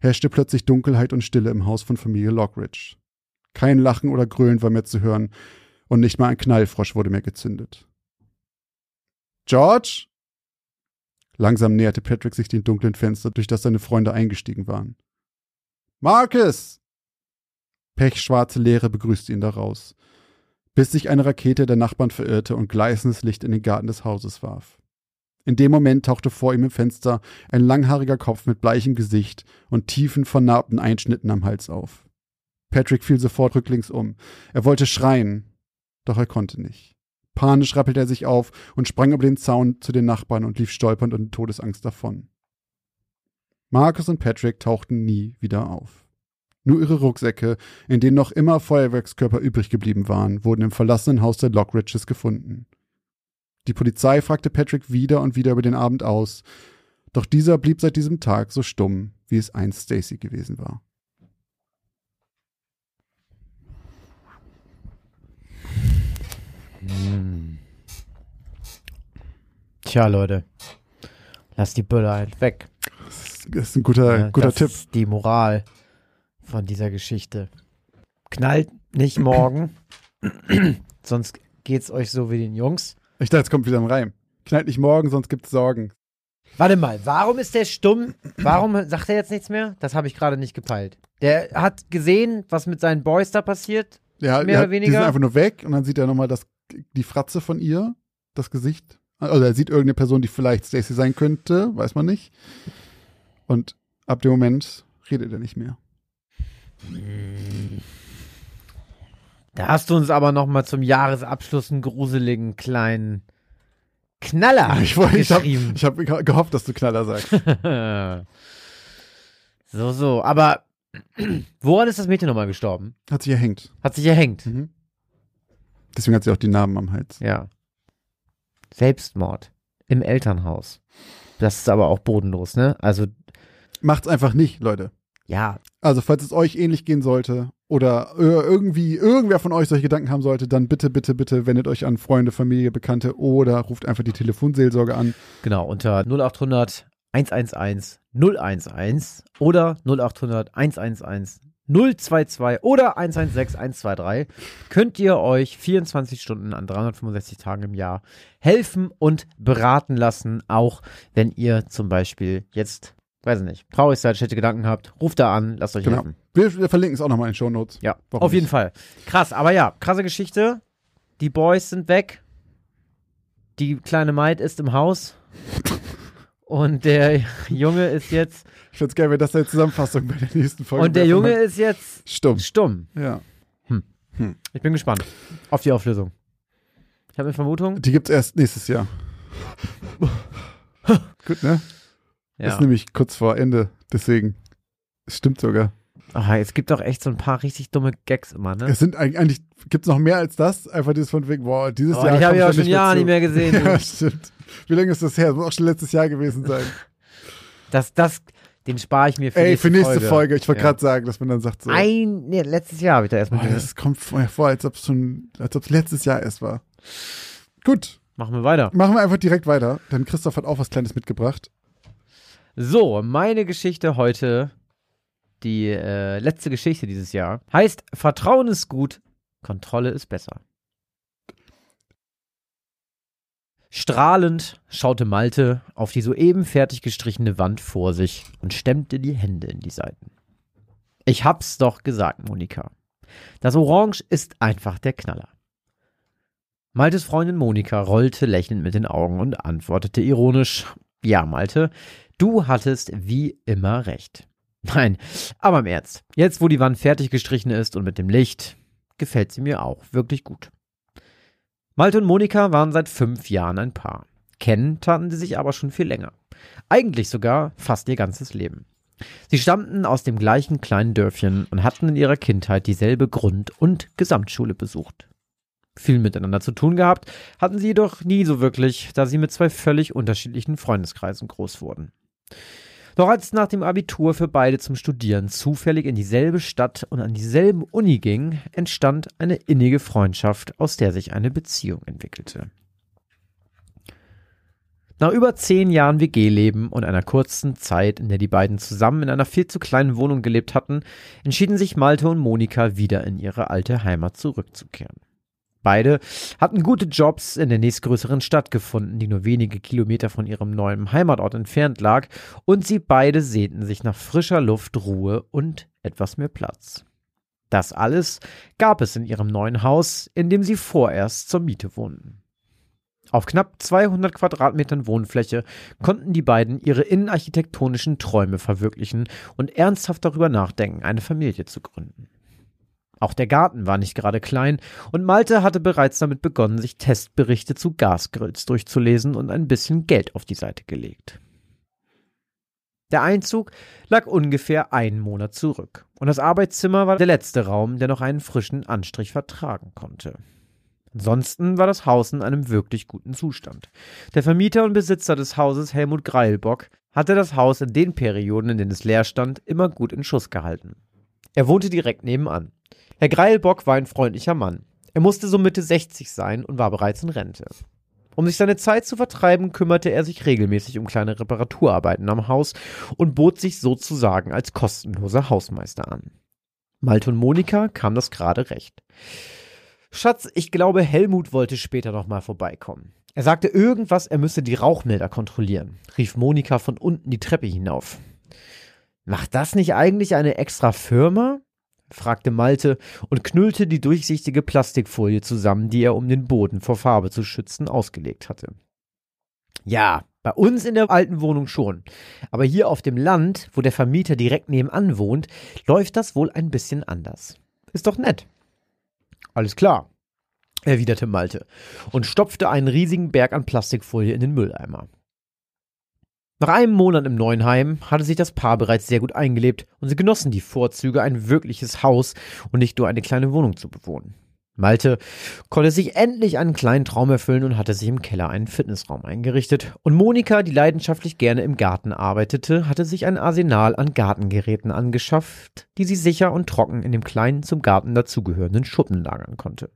herrschte plötzlich Dunkelheit und Stille im Haus von Familie Lockridge. Kein Lachen oder Grölen war mehr zu hören, und nicht mal ein Knallfrosch wurde mehr gezündet. George? Langsam näherte Patrick sich dem dunklen Fenster, durch das seine Freunde eingestiegen waren. Marcus! Pechschwarze Leere begrüßte ihn daraus, bis sich eine Rakete der Nachbarn verirrte und gleißendes Licht in den Garten des Hauses warf. In dem Moment tauchte vor ihm im Fenster ein langhaariger Kopf mit bleichem Gesicht und tiefen, vernarbten Einschnitten am Hals auf. Patrick fiel sofort rücklings um. Er wollte schreien, doch er konnte nicht. Panisch rappelte er sich auf und sprang über den Zaun zu den Nachbarn und lief stolpernd und in Todesangst davon. Marcus und Patrick tauchten nie wieder auf. Nur ihre Rucksäcke, in denen noch immer Feuerwerkskörper übrig geblieben waren, wurden im verlassenen Haus der Lockridges gefunden. Die Polizei fragte Patrick wieder und wieder über den Abend aus, doch dieser blieb seit diesem Tag so stumm, wie es einst Stacy gewesen war. Hm. Tja, Leute. Lass die Böller halt weg. Das ist ein guter, ja, guter das Tipp. Ist die Moral von dieser Geschichte. Knallt nicht morgen, sonst geht's euch so wie den Jungs. Ich dachte, jetzt kommt wieder ein Reim. Knallt nicht morgen, sonst gibt's Sorgen. Warte mal, warum ist der stumm? Warum sagt er jetzt nichts mehr? Das habe ich gerade nicht gepeilt. Der hat gesehen, was mit seinen Boys da passiert. Ja, mehr ja, oder weniger. Die sind einfach nur weg und dann sieht er nochmal das die Fratze von ihr, das Gesicht. Also er sieht irgendeine Person, die vielleicht Stacy sein könnte, weiß man nicht. Und ab dem Moment redet er nicht mehr. Da hast du uns aber noch mal zum Jahresabschluss einen gruseligen kleinen Knaller Ich, wollte- ich habe geschrieben. ich hab gehofft, dass du Knaller sagst. so, so. Aber woran ist das Mädchen nochmal gestorben? Hat sich erhängt. Hat sich erhängt. Mhm. Deswegen hat sie auch die Narben am Hals. Ja. Selbstmord. Im Elternhaus. Das ist aber auch bodenlos, ne? Also, Macht's einfach nicht, Leute. Ja, Also, falls es euch ähnlich gehen sollte oder äh, irgendwie irgendwer von euch solche Gedanken haben sollte, dann bitte, bitte, bitte wendet euch an Freunde, Familie, Bekannte oder ruft einfach die Telefonseelsorge an. genau. Unter 0800 111 011 oder 0800 111 022 oder 116 123 könnt ihr euch 24 Stunden an 365 Tagen im Jahr helfen und beraten lassen, auch wenn ihr zum Beispiel jetzt, weiß ich nicht, traurig seid, schlechte Gedanken habt, ruft da an, lasst euch Genau. helfen. Wir, wir verlinken es auch nochmal in den Show Notes. Ja, Warum auf jeden nicht? Fall. Krass, aber ja, krasse Geschichte. Die Boys sind weg. Die kleine Maid ist im Haus. Und der Junge ist jetzt. Ich find's geil, wenn das deine Zusammenfassung bei der nächsten Folge Und der. Junge ist jetzt Stumm. stumm. Ja. Ich bin gespannt auf die Auflösung. Ich habe eine Vermutung. Die gibt's erst nächstes Jahr. Gut, ne? Ja. Ist nämlich kurz vor Ende. Deswegen. Es stimmt sogar. Ah, es gibt doch echt so ein paar richtig dumme Gags immer, ne? Es sind eigentlich, eigentlich gibt's noch mehr als das. Einfach dieses von wegen, boah, dieses Oh, Jahr. ich habe ja auch schon Jahre nicht mehr gesehen. Ja, stimmt. Wie lange ist das her? Das muss auch schon letztes Jahr gewesen sein. Das, das, den spare ich mir für Ey, nächste für nächste Folge. Folge. Ich wollte Ja. gerade sagen, dass man dann sagt so. Ein, nee, letztes Jahr habe ich da Boah, erstmal gesehen. das kommt vorher vor, als ob es schon, als ob es letztes Jahr erst war. Gut, Machen wir weiter. machen wir einfach direkt weiter, denn Christoph hat auch was Kleines mitgebracht. So, meine Geschichte heute, die äh, letzte Geschichte dieses Jahr, heißt Vertrauen ist gut, Kontrolle ist besser. Strahlend schaute Malte auf die soeben fertig gestrichene Wand vor sich und stemmte die Hände in die Seiten. Ich hab's doch gesagt, Monika. Das Orange ist einfach der Knaller. Maltes Freundin Monika rollte lächelnd mit den Augen und antwortete ironisch: Ja, Malte, du hattest wie immer recht. Nein, aber im Ernst. Jetzt, wo die Wand fertig gestrichen ist und mit dem Licht, gefällt sie mir auch wirklich gut. Malte und Monika waren seit fünf Jahren ein Paar. Kennen taten sie sich aber schon viel länger. Eigentlich sogar fast ihr ganzes Leben. Sie stammten aus dem gleichen kleinen Dörfchen und hatten in ihrer Kindheit dieselbe Grund- und Gesamtschule besucht. Viel miteinander zu tun gehabt, hatten sie jedoch nie so wirklich, da sie mit zwei völlig unterschiedlichen Freundeskreisen groß wurden. Doch als es nach dem Abitur für beide zum Studieren zufällig in dieselbe Stadt und an dieselben Uni ging, entstand eine innige Freundschaft, aus der sich eine Beziehung entwickelte. Nach über zehn Jahren WG-Leben und einer kurzen Zeit, in der die beiden zusammen in einer viel zu kleinen Wohnung gelebt hatten, entschieden sich Malte und Monika wieder in ihre alte Heimat zurückzukehren. Beide hatten gute Jobs in der nächstgrößeren Stadt gefunden, die nur wenige Kilometer von ihrem neuen Heimatort entfernt lag, und sie beide sehnten sich nach frischer Luft, Ruhe und etwas mehr Platz. Das alles gab es in ihrem neuen Haus, in dem sie vorerst zur Miete wohnten. Auf knapp 200 Quadratmetern Wohnfläche konnten die beiden ihre innenarchitektonischen Träume verwirklichen und ernsthaft darüber nachdenken, eine Familie zu gründen. Auch der Garten war nicht gerade klein und Malte hatte bereits damit begonnen, sich Testberichte zu Gasgrills durchzulesen und ein bisschen Geld auf die Seite gelegt. Der Einzug lag ungefähr einen Monat zurück und das Arbeitszimmer war der letzte Raum, der noch einen frischen Anstrich vertragen konnte. Ansonsten war das Haus in einem wirklich guten Zustand. Der Vermieter und Besitzer des Hauses, Helmut Greilbock, hatte das Haus in den Perioden, in denen es leer stand, immer gut in Schuss gehalten. Er wohnte direkt nebenan. Herr Greilbock war ein freundlicher Mann. Er musste so Mitte 60 sein und war bereits in Rente. Um sich seine Zeit zu vertreiben, kümmerte er sich regelmäßig um kleine Reparaturarbeiten am Haus und bot sich sozusagen als kostenloser Hausmeister an. Malte und Monika kam das gerade recht. Schatz, ich glaube, Helmut wollte später noch mal vorbeikommen. Er sagte irgendwas, er müsse die Rauchmelder kontrollieren, rief Monika von unten die Treppe hinauf. Macht das nicht eigentlich eine extra Firma? Fragte Malte und knüllte die durchsichtige Plastikfolie zusammen, die er um den Boden vor Farbe zu schützen ausgelegt hatte. Ja, bei uns in der alten Wohnung schon. Aber hier auf dem Land, wo der Vermieter direkt nebenan wohnt, läuft das wohl ein bisschen anders. Ist doch nett. Alles klar. erwiderte Malte und stopfte einen riesigen Berg an Plastikfolie in den Mülleimer. Nach einem Monat im neuen Heim hatte sich das Paar bereits sehr gut eingelebt und sie genossen die Vorzüge, ein wirkliches Haus und nicht nur eine kleine Wohnung zu bewohnen. Malte konnte sich endlich einen kleinen Traum erfüllen und hatte sich im Keller einen Fitnessraum eingerichtet. Und Monika, die leidenschaftlich gerne im Garten arbeitete, hatte sich ein Arsenal an Gartengeräten angeschafft, die sie sicher und trocken in dem kleinen zum Garten dazugehörenden Schuppen lagern konnte.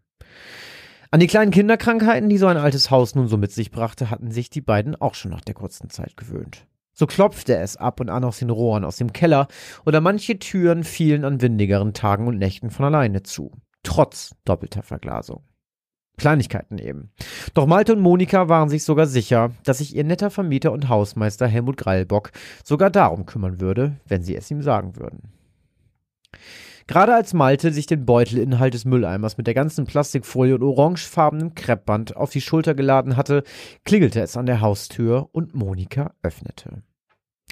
An die kleinen Kinderkrankheiten, die so ein altes Haus nun so mit sich brachte, hatten sich die beiden auch schon nach der kurzen Zeit gewöhnt. So klopfte es ab und an aus den Rohren aus dem Keller, oder manche Türen fielen an windigeren Tagen und Nächten von alleine zu trotz doppelter Verglasung. Kleinigkeiten eben. Doch Malte und Monika waren sich sogar sicher, dass sich ihr netter Vermieter und Hausmeister Helmut Greilbock sogar darum kümmern würde, wenn sie es ihm sagen würden. Gerade als Malte sich den Beutelinhalt des Mülleimers mit der ganzen Plastikfolie und orangefarbenen Kreppband auf die Schulter geladen hatte, klingelte es an der Haustür und Monika öffnete.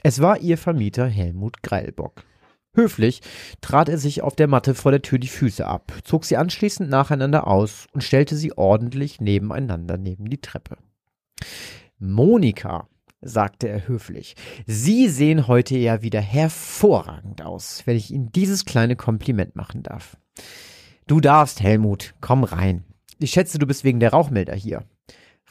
Es war ihr Vermieter Helmut Greilbock. Höflich trat er sich auf der Matte vor der Tür die Füße ab, zog sie anschließend nacheinander aus und stellte sie ordentlich nebeneinander neben die Treppe. Monika, sagte er höflich, Sie sehen heute ja wieder hervorragend aus, wenn ich Ihnen dieses kleine Kompliment machen darf. Du darfst, Helmut, komm rein. Ich schätze, du bist wegen der Rauchmelder hier.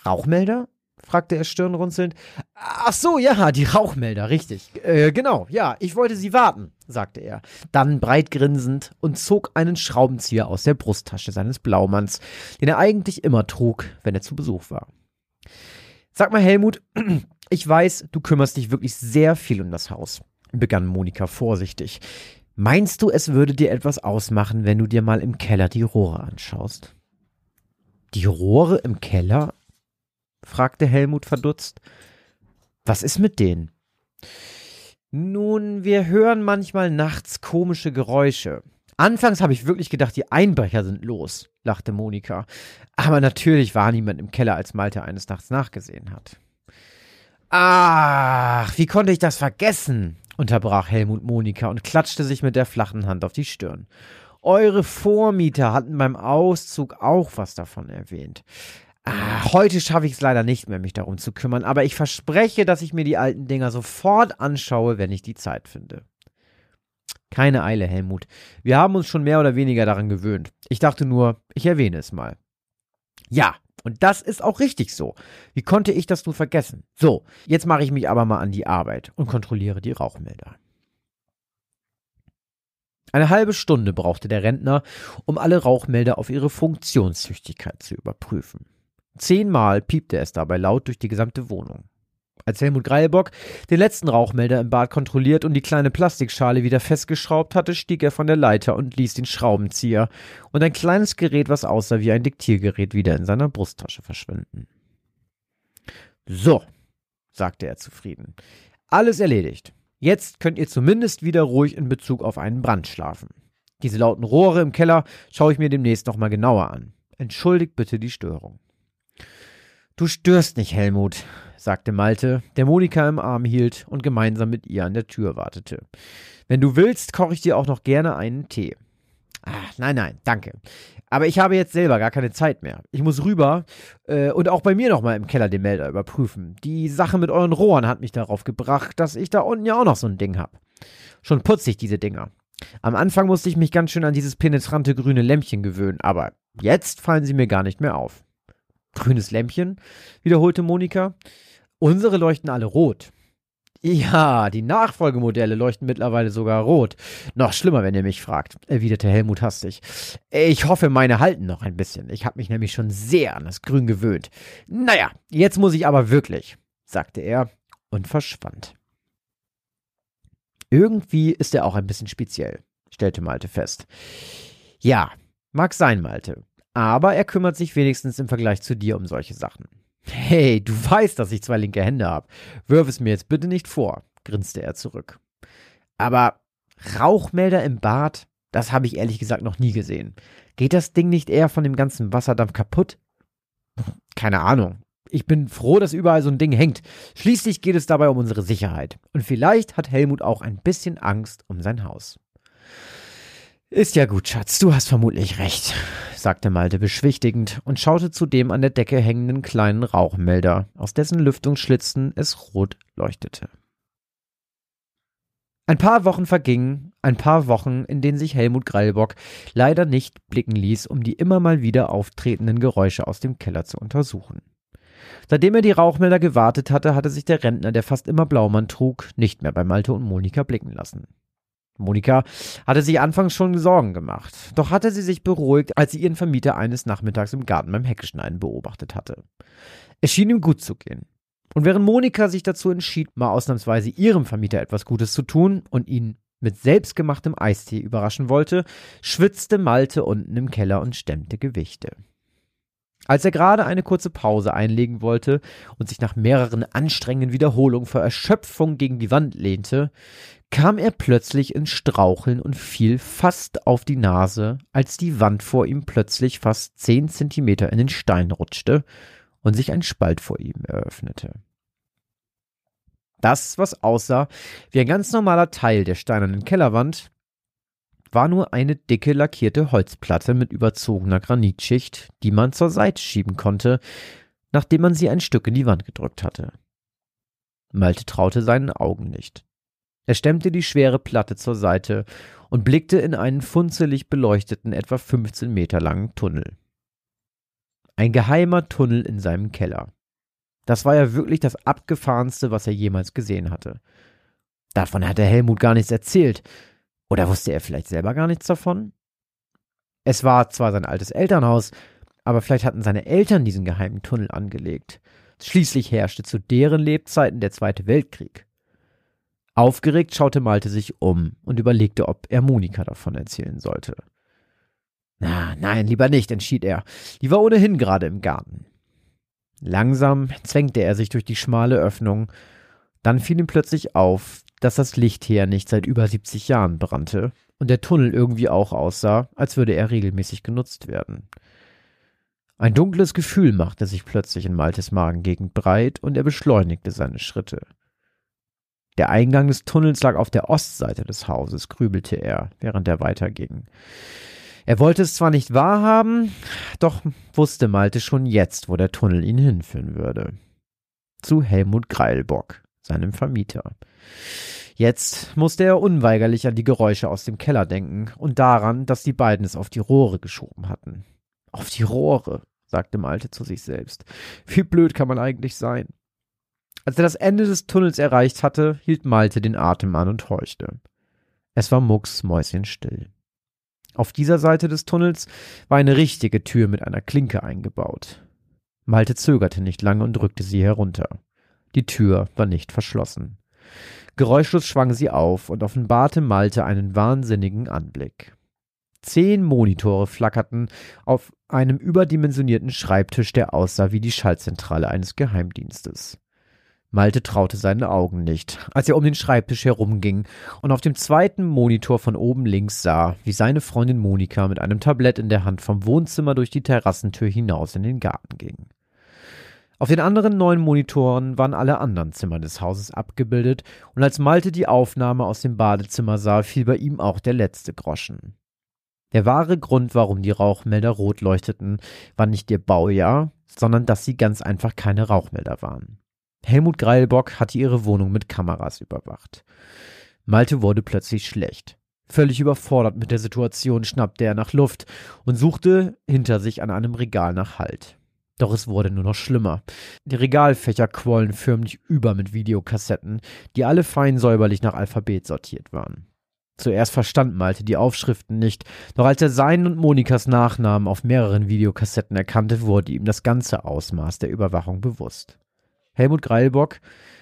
Rauchmelder? fragte er stirnrunzelnd. Ach so, ja, die Rauchmelder, richtig. Äh, genau, ja, ich wollte sie warten, sagte er, dann breit grinsend und zog einen Schraubenzieher aus der Brusttasche seines Blaumanns, den er eigentlich immer trug, wenn er zu Besuch war. Sag mal, Helmut, ich weiß, du kümmerst dich wirklich sehr viel um das Haus, begann Monika vorsichtig. Meinst du, es würde dir etwas ausmachen, wenn du dir mal im Keller die Rohre anschaust? Die Rohre im Keller? fragte Helmut verdutzt. Was ist mit denen? Nun, wir hören manchmal nachts komische Geräusche. Anfangs habe ich wirklich gedacht, die Einbrecher sind los, lachte Monika. Aber natürlich war niemand im Keller, als Malte eines Nachts nachgesehen hat. Ach, wie konnte ich das vergessen? unterbrach Helmut Monika und klatschte sich mit der flachen Hand auf die Stirn. Eure Vormieter hatten beim Auszug auch was davon erwähnt. Ah, heute schaffe ich es leider nicht mehr, mich darum zu kümmern, aber ich verspreche, dass ich mir die alten Dinger sofort anschaue, wenn ich die Zeit finde. Keine Eile, Helmut. Wir haben uns schon mehr oder weniger daran gewöhnt. Ich dachte nur, ich erwähne es mal. Ja, und das ist auch richtig so. Wie konnte ich das nur vergessen? So, jetzt mache ich mich aber mal an die Arbeit und kontrolliere die Rauchmelder. Eine halbe Stunde brauchte der Rentner, um alle Rauchmelder auf ihre Funktionstüchtigkeit zu überprüfen. Zehnmal piepte es dabei laut durch die gesamte Wohnung. Als Helmut Greilbock den letzten Rauchmelder im Bad kontrolliert und die kleine Plastikschale wieder festgeschraubt hatte, stieg er von der Leiter und ließ den Schraubenzieher und ein kleines Gerät, was aussah wie ein Diktiergerät, wieder in seiner Brusttasche verschwinden. So, sagte er zufrieden. Alles erledigt. Jetzt könnt ihr zumindest wieder ruhig in Bezug auf einen Brand schlafen. Diese lauten Rohre im Keller schaue ich mir demnächst nochmal genauer an. Entschuldigt bitte die Störung. Du störst nicht, Helmut, sagte Malte, der Monika im Arm hielt und gemeinsam mit ihr an der Tür wartete. Wenn du willst, koche ich dir auch noch gerne einen Tee. Ach, nein, nein, danke. Aber ich habe jetzt selber gar keine Zeit mehr. Ich muss rüber äh, und auch bei mir nochmal im Keller den Melder überprüfen. Die Sache mit euren Rohren hat mich darauf gebracht, dass ich da unten ja auch noch so ein Ding habe. Schon putzig, diese Dinger. Am Anfang musste ich mich ganz schön an dieses penetrante grüne Lämpchen gewöhnen, aber jetzt fallen sie mir gar nicht mehr auf. Grünes Lämpchen, wiederholte Monika. Unsere leuchten alle rot. Ja, die Nachfolgemodelle leuchten mittlerweile sogar rot. Noch schlimmer, wenn ihr mich fragt, erwiderte Helmut hastig. Ich hoffe, meine halten noch ein bisschen. Ich habe mich nämlich schon sehr an das Grün gewöhnt. Naja, jetzt muss ich aber wirklich, sagte er und verschwand. Irgendwie ist er auch ein bisschen speziell, stellte Malte fest. Ja, mag sein, Malte. Aber er kümmert sich wenigstens im Vergleich zu dir um solche Sachen. Hey, du weißt, dass ich zwei linke Hände habe. Wirf es mir jetzt bitte nicht vor, grinste er zurück. Aber Rauchmelder im Bad, das habe ich ehrlich gesagt noch nie gesehen. Geht das Ding nicht eher von dem ganzen Wasserdampf kaputt? Keine Ahnung. Ich bin froh, dass überall so ein Ding hängt. Schließlich geht es dabei um unsere Sicherheit. Und vielleicht hat Helmut auch ein bisschen Angst um sein Haus. Ist ja gut, Schatz, du hast vermutlich recht, sagte Malte beschwichtigend und schaute zu dem an der Decke hängenden kleinen Rauchmelder, aus dessen Lüftungsschlitzen es rot leuchtete. Ein paar Wochen vergingen, ein paar Wochen, in denen sich Helmut Greilbock leider nicht blicken ließ, um die immer mal wieder auftretenden Geräusche aus dem Keller zu untersuchen. Seitdem er die Rauchmelder gewartet hatte, hatte sich der Rentner, der fast immer Blaumann trug, nicht mehr bei Malte und Monika blicken lassen. Monika hatte sich anfangs schon Sorgen gemacht, doch hatte sie sich beruhigt, als sie ihren Vermieter eines Nachmittags im Garten beim Heckeschneiden beobachtet hatte. Es schien ihm gut zu gehen. Und während Monika sich dazu entschied, mal ausnahmsweise ihrem Vermieter etwas Gutes zu tun und ihn mit selbstgemachtem Eistee überraschen wollte, schwitzte Malte unten im Keller und stemmte Gewichte. Als er gerade eine kurze Pause einlegen wollte und sich nach mehreren anstrengenden Wiederholungen vor Erschöpfung gegen die Wand lehnte, kam er plötzlich ins Straucheln und fiel fast auf die Nase, als die Wand vor ihm plötzlich fast zehn Zentimeter in den Stein rutschte und sich ein Spalt vor ihm eröffnete. Das, was aussah wie ein ganz normaler Teil der steinernen Kellerwand, war nur eine dicke lackierte Holzplatte mit überzogener Granitschicht, die man zur Seite schieben konnte, nachdem man sie ein Stück in die Wand gedrückt hatte. Malte traute seinen Augen nicht. Er stemmte die schwere Platte zur Seite und blickte in einen funzelig beleuchteten, etwa 15 Meter langen Tunnel. Ein geheimer Tunnel in seinem Keller. Das war ja wirklich das abgefahrenste, was er jemals gesehen hatte. Davon hatte Helmut gar nichts erzählt, oder wusste er vielleicht selber gar nichts davon? Es war zwar sein altes Elternhaus, aber vielleicht hatten seine Eltern diesen geheimen Tunnel angelegt. Schließlich herrschte zu deren Lebzeiten der Zweite Weltkrieg. Aufgeregt schaute Malte sich um und überlegte, ob er Monika davon erzählen sollte. Na, nein, lieber nicht, entschied er. Die war ohnehin gerade im Garten. Langsam zwängte er sich durch die schmale Öffnung. Dann fiel ihm plötzlich auf, dass das Licht hier nicht seit über 70 Jahren brannte und der Tunnel irgendwie auch aussah, als würde er regelmäßig genutzt werden. Ein dunkles Gefühl machte sich plötzlich in Maltes Magengegend breit und er beschleunigte seine Schritte. Der Eingang des Tunnels lag auf der Ostseite des Hauses, grübelte er, während er weiterging. Er wollte es zwar nicht wahrhaben, doch wusste Malte schon jetzt, wo der Tunnel ihn hinführen würde. Zu Helmut Greilbock, seinem Vermieter. Jetzt musste er unweigerlich an die Geräusche aus dem Keller denken und daran, dass die beiden es auf die Rohre geschoben hatten. Auf die Rohre, sagte Malte zu sich selbst. Wie blöd kann man eigentlich sein? Als er das Ende des Tunnels erreicht hatte, hielt Malte den Atem an und horchte. Es war mucksmäuschenstill. Auf dieser Seite des Tunnels war eine richtige Tür mit einer Klinke eingebaut. Malte zögerte nicht lange und drückte sie herunter. Die Tür war nicht verschlossen. Geräuschlos schwang sie auf und offenbarte Malte einen wahnsinnigen Anblick. Zehn Monitore flackerten auf einem überdimensionierten Schreibtisch, der aussah wie die Schaltzentrale eines Geheimdienstes. Malte traute seinen Augen nicht, als er um den Schreibtisch herumging und auf dem zweiten Monitor von oben links sah, wie seine Freundin Monika mit einem Tablett in der Hand vom Wohnzimmer durch die Terrassentür hinaus in den Garten ging. Auf den anderen neun Monitoren waren alle anderen Zimmer des Hauses abgebildet, und als Malte die Aufnahme aus dem Badezimmer sah, fiel bei ihm auch der letzte Groschen. Der wahre Grund, warum die Rauchmelder rot leuchteten, war nicht ihr Baujahr, sondern dass sie ganz einfach keine Rauchmelder waren. Helmut Greilbock hatte ihre Wohnung mit Kameras überwacht. Malte wurde plötzlich schlecht. Völlig überfordert mit der Situation schnappte er nach Luft und suchte hinter sich an einem Regal nach Halt. Doch es wurde nur noch schlimmer. Die Regalfächer quollen förmlich über mit Videokassetten, die alle fein säuberlich nach Alphabet sortiert waren. Zuerst verstand Malte die Aufschriften nicht, doch als er seinen und Monikas Nachnamen auf mehreren Videokassetten erkannte, wurde ihm das ganze Ausmaß der Überwachung bewusst. Helmut Greilbock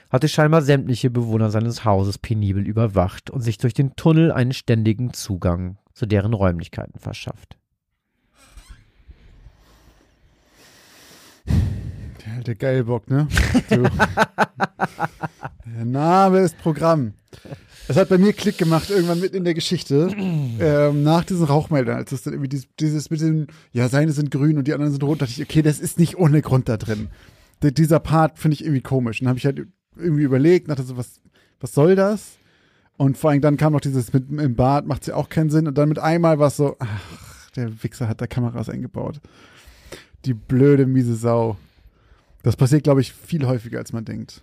hatte scheinbar sämtliche Bewohner seines Hauses penibel überwacht und sich durch den Tunnel einen ständigen Zugang zu deren Räumlichkeiten verschafft. Der alte Geilbock, ne? Der Name ist Programm. Es hat bei mir Klick gemacht, irgendwann mitten in der Geschichte, ähm, nach diesen Rauchmeldern, als es dann irgendwie dieses, dieses mit den, ja, seine sind grün und die anderen sind rot, dachte ich, okay, das ist nicht ohne Grund da drin. D dieser Part finde ich irgendwie komisch. Und dann habe ich halt irgendwie überlegt, dachte so, was, was soll das? Und vor allem dann kam noch dieses mit im Bad, macht ja auch keinen Sinn. Und dann mit einmal war es so, ach, der Wichser hat da Kameras eingebaut. Die blöde, miese Sau. Das passiert, glaube ich, viel häufiger, als man denkt.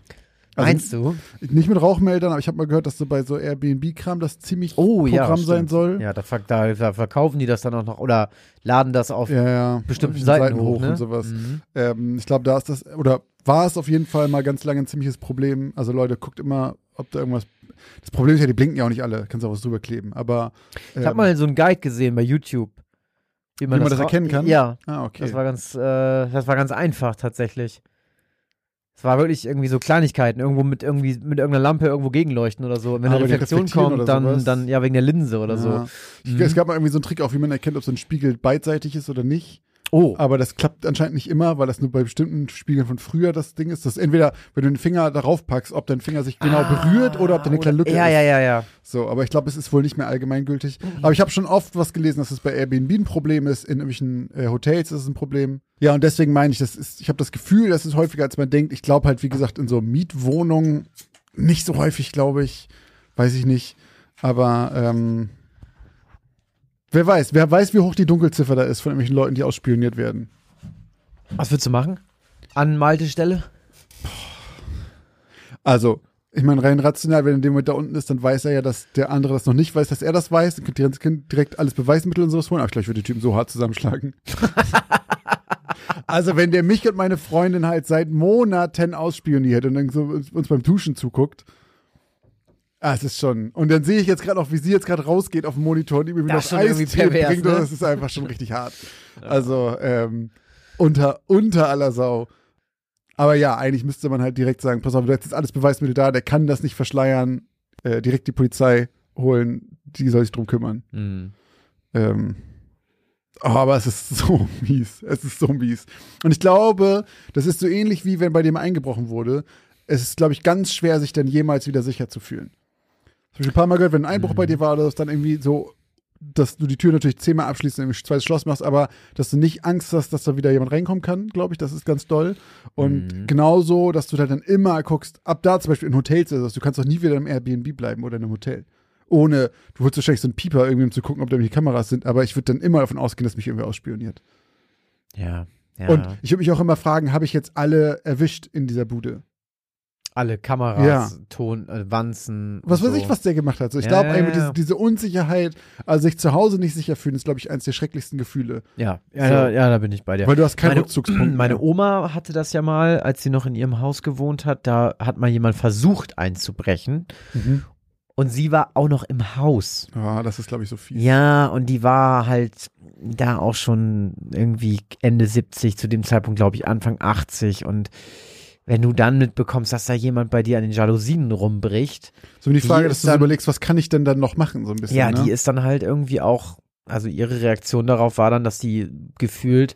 Also Meinst du? Nicht mit Rauchmeldern, aber ich habe mal gehört, dass so bei so Airbnb-Kram das ziemlich Oh ja. Programm sein stimmt. soll. Ja, da, da, da verkaufen die das dann auch noch oder laden das auf Ja, ja. bestimmten Auf Seiten, hoch, ne? und sowas. Mhm. Ähm, ich glaube, da ist das, oder war es auf jeden Fall mal ganz lange ein ziemliches Problem. Also Leute, guckt immer, ob da irgendwas. Das Problem ist ja, die blinken ja auch nicht alle, kannst auch was drüber kleben. Aber ähm, Ich habe mal so einen Guide gesehen bei YouTube. Wie man, Wie man das ra- erkennen kann? Ja, Ah, okay. das war ganz, äh, das war ganz einfach tatsächlich. Es war wirklich irgendwie so Kleinigkeiten, irgendwo mit irgendwie mit irgendeiner Lampe irgendwo gegenleuchten oder so. Und wenn Ah, eine Reflexion kommt, dann, sowas. dann ja wegen der Linse oder so. Ja. Ich, Mhm. Es gab mal irgendwie so einen Trick, auch wie man erkennt, ob so ein Spiegel beidseitig ist oder nicht. Oh, Aber das klappt anscheinend nicht immer, weil das nur bei bestimmten Spiegeln von früher das Ding ist. Dass entweder, wenn du den Finger darauf packst, ob dein Finger sich genau berührt oder ob da eine kleine Lücke Ah, ja, ist. Ja, ja, ja. So, aber ich glaube, es ist wohl nicht mehr allgemeingültig. Aber ich habe schon oft was gelesen, dass es bei Airbnb ein Problem ist, in irgendwelchen äh, Hotels ist es ein Problem. Ja, und deswegen meine ich, das ist, ich habe das Gefühl, das ist häufiger, als man denkt. Ich glaube halt, wie gesagt, in so Mietwohnungen nicht so häufig, glaube ich. Weiß ich nicht. Aber ähm, wer weiß, wer weiß, wie hoch die Dunkelziffer da ist von irgendwelchen Leuten, die ausspioniert werden. Was würdest du machen? An Malte Stelle? Also, ich meine, rein rational, wenn er in dem Moment da unten ist, dann weiß er ja, dass der andere das noch nicht weiß, dass er das weiß. Dann könnte direkt- alles Beweismittel und sowas holen. Aber ich glaube, ich würde die Typen so hart zusammenschlagen. also, wenn der mich und meine Freundin halt seit Monaten ausspioniert und dann so uns beim Duschen zuguckt. Ah, es ist schon. Und dann sehe ich jetzt gerade auch, wie sie jetzt gerade rausgeht auf dem Monitor und ihm Das das irgendwie Eistee pervers, bringt. ne? Das ist einfach schon richtig hart. Also, ähm, unter, unter aller Sau. Aber ja, eigentlich müsste man halt direkt sagen, pass auf, du hast jetzt alles Beweismittel da, der kann das nicht verschleiern. Äh, direkt die Polizei holen, die soll sich drum kümmern. Mhm. Ähm, oh, aber es ist so mies. Es ist so mies. Und ich glaube, das ist so ähnlich wie wenn bei dem eingebrochen wurde. Es ist, glaube ich, ganz schwer, sich dann jemals wieder sicher zu fühlen. Habe ich ein paar Mal gehört, wenn ein Einbruch bei dir war, oder das dann irgendwie so, dass du die Tür natürlich zehnmal abschließt und ein zweites Schloss machst, aber dass du nicht Angst hast, dass da wieder jemand reinkommen kann, glaube ich, das ist ganz doll. Und Mhm. genauso, dass du da dann immer guckst, ab da zum Beispiel in Hotels, also du kannst doch nie wieder im Airbnb bleiben oder in einem Hotel. Ohne, du würdest wahrscheinlich so einen Pieper irgendwie, um zu gucken, ob da irgendwelche Kameras sind, aber ich würde dann immer davon ausgehen, dass mich irgendwer ausspioniert. Ja. ja. Und ich würde mich auch immer fragen, habe ich jetzt alle erwischt in dieser Bude? Alle Kameras, Ja. Ton, äh, Wanzen. Was weiß so. ich, was der gemacht hat. So, ich Ja, glaube, ja, ja. diese, diese Unsicherheit, also sich zu Hause nicht sicher fühlen, ist, glaube ich, eines der schrecklichsten Gefühle. Ja, ja, So. da, ja, da bin ich bei dir. Weil du hast keinen meine, Rückzugspunkt. meine. Oma hatte das ja mal, als sie noch in ihrem Haus gewohnt hat, da hat mal jemand versucht einzubrechen Mhm. und sie war auch noch im Haus. Ja, das ist, glaube ich, so fies. Ja, und die war halt da auch schon irgendwie Ende 70, zu dem Zeitpunkt glaube ich Anfang 80 und wenn du dann mitbekommst, dass da jemand bei dir an den Jalousien rumbricht, So wie die Die Frage, ist dass du dann- überlegst, was kann ich denn dann noch machen, so ein bisschen. ja, ne? die ist dann halt irgendwie auch, also ihre Reaktion darauf war dann, dass die gefühlt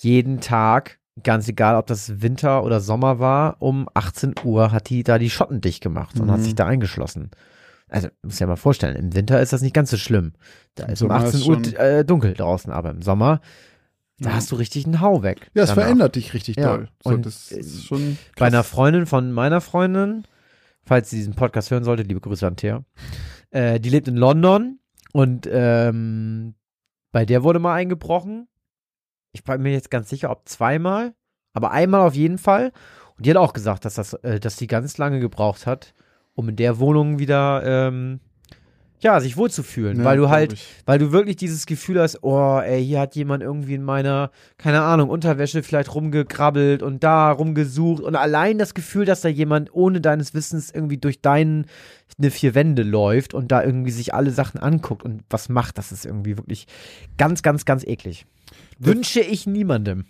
jeden Tag, ganz egal, ob das Winter oder Sommer war, um 18 Uhr hat die da die Schotten dicht gemacht und Mhm. hat sich da eingeschlossen. Also, muss ja mal vorstellen, im Winter ist das nicht ganz so schlimm. Da Im ist um Sommer 18 ist Uhr äh, dunkel draußen, aber im Sommer, da Ja. hast du richtig einen Hau weg. Ja, es danach. verändert dich richtig Ja, doll. So, und, das ist schon Bei einer krass. Freundin von meiner Freundin, falls sie diesen Podcast hören sollte, liebe Grüße an Thea, äh, die lebt in London und ähm, bei der wurde mal eingebrochen. Ich bin mir jetzt ganz sicher, ob zweimal, aber einmal auf jeden Fall. Und die hat auch gesagt, dass das, äh, dass die ganz lange gebraucht hat, um in der Wohnung wieder ähm, ja, sich wohlzufühlen, Ja, weil du halt, ich. weil du wirklich dieses Gefühl hast, oh, ey, hier hat jemand irgendwie in meiner, keine Ahnung, Unterwäsche vielleicht rumgekrabbelt und da rumgesucht und allein das Gefühl, dass da jemand ohne deines Wissens irgendwie durch deine vier Wände läuft und da irgendwie sich alle Sachen anguckt und was macht, das ist irgendwie wirklich ganz, ganz, ganz eklig. Wünsche ich niemandem.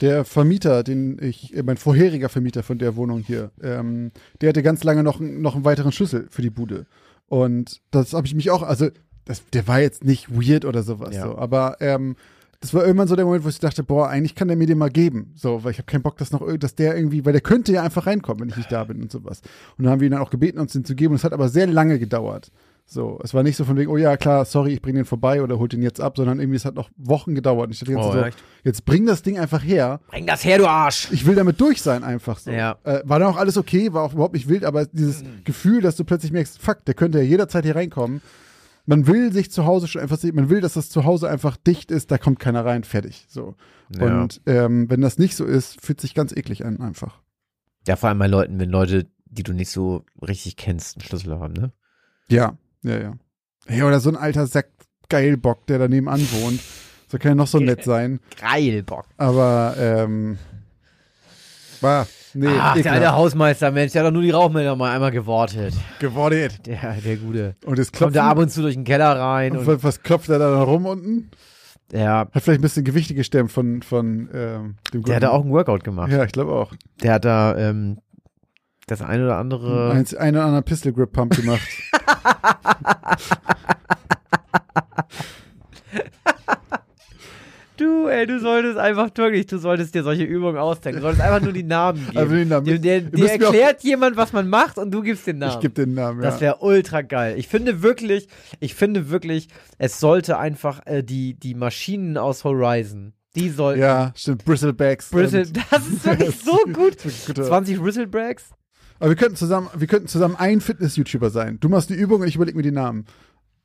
Der Vermieter, den ich, äh, mein vorheriger Vermieter von der Wohnung hier, ähm, der hatte ganz lange noch, noch einen weiteren Schlüssel für die Bude. Und das habe ich mich auch, also das, der war jetzt nicht weird oder sowas, Ja. so, aber ähm, das war irgendwann so der Moment, wo ich dachte, boah, eigentlich kann der mir den mal geben, so, weil ich habe keinen Bock, dass noch, dass der irgendwie, weil der könnte ja einfach reinkommen, wenn ich nicht da bin und sowas. Und dann haben wir ihn dann auch gebeten, uns den zu geben. Und es hat aber sehr lange gedauert. So, es war nicht so von wegen, oh ja, klar, sorry, ich bringe den vorbei oder hol den jetzt ab, sondern irgendwie, es hat noch Wochen gedauert. Ich dachte Oh, so, jetzt bring das Ding einfach her. Bring das her, du Arsch! Ich will damit durch sein, einfach so. Ja. Äh, war dann auch alles okay, war auch überhaupt nicht wild, aber dieses Gefühl, dass du plötzlich merkst, fuck, der könnte ja jederzeit hier reinkommen, Man will sich zu Hause schon einfach sehen, man will, dass das zu Hause einfach dicht ist, da kommt keiner rein, fertig. So. Ja. Und ähm, wenn das nicht so ist, fühlt sich ganz eklig an, einfach. Ja, vor allem bei Leuten, wenn Leute, die du nicht so richtig kennst, einen Schlüssel haben, ne? Ja, ja, ja. Ja, oder so ein alter Sack Geilbock, der daneben wohnt. So kann ja noch so nett sein. Geil, Bock. Aber, ähm, war, nee, Ach, der alte Hausmeister, Mensch, der hat doch nur die Rauchmelder mal einmal gewortet. geworden. Der, der Gute. Und es Kommt klopft. da ab und zu durch den Keller rein und und, was, klopft er da rum unten? ja, Hat vielleicht ein bisschen Gewichte gestemmt von, von ähm, dem der hat da auch einen Workout gemacht. Ja, ich glaube auch. Der hat da ähm, das eine oder andere. Eins, einen oder anderen Pistol Grip Pump gemacht. Du, ey, du solltest einfach wirklich, du solltest dir solche Übungen ausdenken. Du solltest einfach nur die Namen geben. Einfach den Namen. Der, der, dir auch- erklärt jemand, was man macht und du gibst den Namen. Ich gebe den Namen, ja. Das wäre ultra geil. Ich finde wirklich, ich finde wirklich, es sollte einfach äh, die, die Maschinen aus Horizon, die sollten. ja, stimmt. Bristlebacks. Bristle, das ist wirklich so gut. Das ist guter- 20 Bristlebracks? Aber wir könnten zusammen, wir könnten zusammen ein Fitness-YouTuber sein. Du machst die Übung und ich überlege mir die Namen.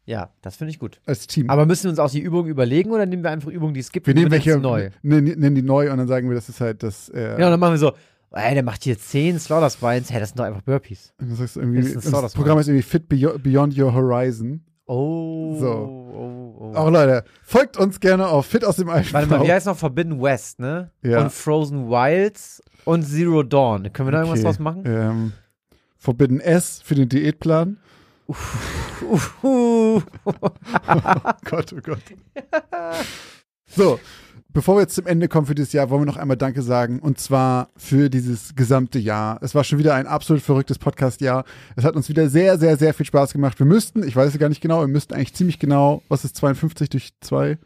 Ja, das finde ich gut. Als Team. Aber müssen wir uns auch die Übungen überlegen oder nehmen wir einfach Übungen, die es gibt? wir nehmen welche neu. Nennen die neu und dann sagen wir, das ist halt das. Äh, Ja, und dann machen wir so, ey, der macht hier 10 Slaughter Spines. Hey, das sind doch einfach Burpees. und sagst du irgendwie, Das das, Programm ist irgendwie Fit Beyo- Beyond Your Horizon. Oh. So. Oh, oh. Auch Leute, folgt uns gerne auf Fit aus dem Alten. Warte mal, wie heißt noch Forbidden West, ne? Ja. Und Frozen Wilds und Zero Dawn. Können wir da irgendwas Okay. draus machen? Ähm, Forbidden S für den Diätplan. Uhu. Oh Gott, oh Gott. So, bevor wir jetzt zum Ende kommen für dieses Jahr, wollen wir noch einmal Danke sagen. Und zwar für dieses gesamte Jahr. Es war schon wieder ein absolut verrücktes Podcast-Jahr. Es hat uns wieder sehr, sehr, sehr viel Spaß gemacht. Wir müssten, ich weiß es gar nicht genau, wir müssten eigentlich ziemlich genau, was ist 52 durch 2?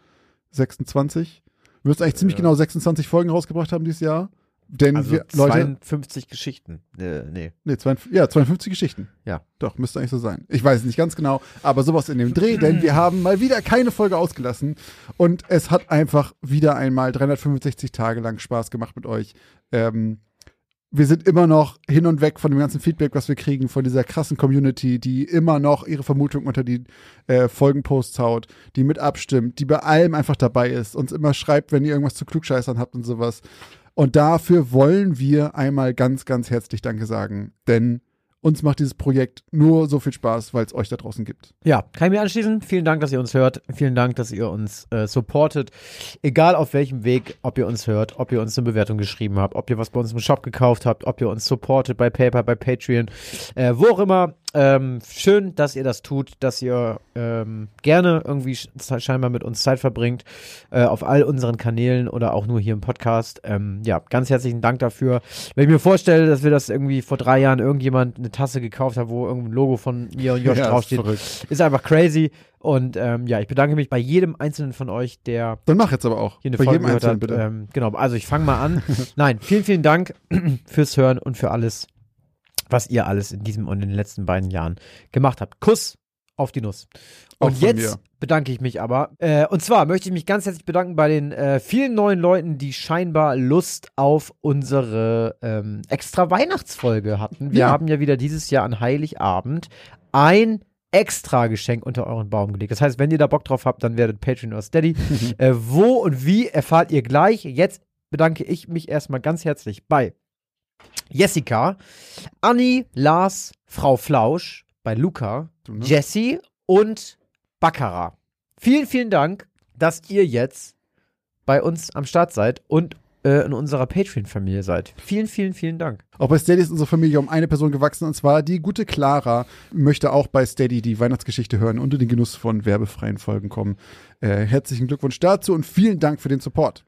26? Wir müssten eigentlich ziemlich Ja. genau 26 Folgen rausgebracht haben dieses Jahr. Denn Also wir, Leute, 52 Geschichten. Äh, nee. Nee, 52, ja, 52 Geschichten. Ja. Doch, müsste eigentlich so sein. Ich weiß es nicht ganz genau, aber sowas in dem Dreh, denn wir haben mal wieder keine Folge ausgelassen und es hat einfach wieder einmal 365 Tage lang Spaß gemacht mit euch. Ähm, wir sind immer noch hin und weg von dem ganzen Feedback, was wir kriegen, von dieser krassen Community, die immer noch ihre Vermutung unter die äh, Folgenposts haut, die mit abstimmt, die bei allem einfach dabei ist, uns immer schreibt, wenn ihr irgendwas zu klugscheißern habt und sowas. Und dafür wollen wir einmal ganz, ganz herzlich Danke sagen, denn uns macht dieses Projekt nur so viel Spaß, weil es euch da draußen gibt. Ja, kann ich mir anschließen. Vielen Dank, dass ihr uns hört. Vielen Dank, dass ihr uns äh, supportet. Egal auf welchem Weg, ob ihr uns hört, ob ihr uns eine Bewertung geschrieben habt, ob ihr was bei uns im Shop gekauft habt, ob ihr uns supportet bei PayPal, bei Patreon, äh, wo auch immer. Ähm, schön, dass ihr das tut, dass ihr ähm, gerne irgendwie sch- scheinbar mit uns Zeit verbringt äh, auf all unseren Kanälen oder auch nur hier im Podcast. Ähm, ja, ganz herzlichen Dank dafür. Wenn ich mir vorstelle, dass wir das irgendwie vor drei Jahren irgendjemand eine Tasse gekauft hat, wo irgendein Logo von mir und Josh Ja, ist draufsteht, verrückt. ist einfach crazy. Und ähm, ja, ich bedanke mich bei jedem einzelnen von euch, der Dann mach jetzt aber auch. hier eine Bei Folge jedem Einzelnen, hat. bitte. Ähm, genau, also ich fange mal an. Nein, vielen, vielen Dank fürs Hören und für alles, was ihr alles in diesem und in den letzten beiden Jahren gemacht habt. Kuss auf die Nuss. Und jetzt mir. bedanke ich mich aber. Äh, und zwar möchte ich mich ganz herzlich bedanken bei den äh, vielen neuen Leuten, die scheinbar Lust auf unsere ähm, extra Weihnachtsfolge hatten. Wir Ja. haben ja wieder dieses Jahr an Heiligabend ein extra Geschenk unter euren Baum gelegt. Das heißt, wenn ihr da Bock drauf habt, dann werdet Patreon oder Steady. äh, wo und wie erfahrt ihr gleich. Jetzt bedanke ich mich erstmal ganz herzlich bei Jessica, Anni, Lars, Frau Flausch, bei Luca, ne? Jesse und Baccarat. Vielen, vielen Dank, dass ihr jetzt bei uns am Start seid und äh, in unserer Patreon-Familie seid. Vielen, vielen, vielen Dank. Auch bei Steady ist unsere Familie um eine Person gewachsen und zwar die gute Clara möchte auch bei Steady die Weihnachtsgeschichte hören und in den Genuss von werbefreien Folgen kommen. Äh, herzlichen Glückwunsch dazu und vielen Dank für den Support.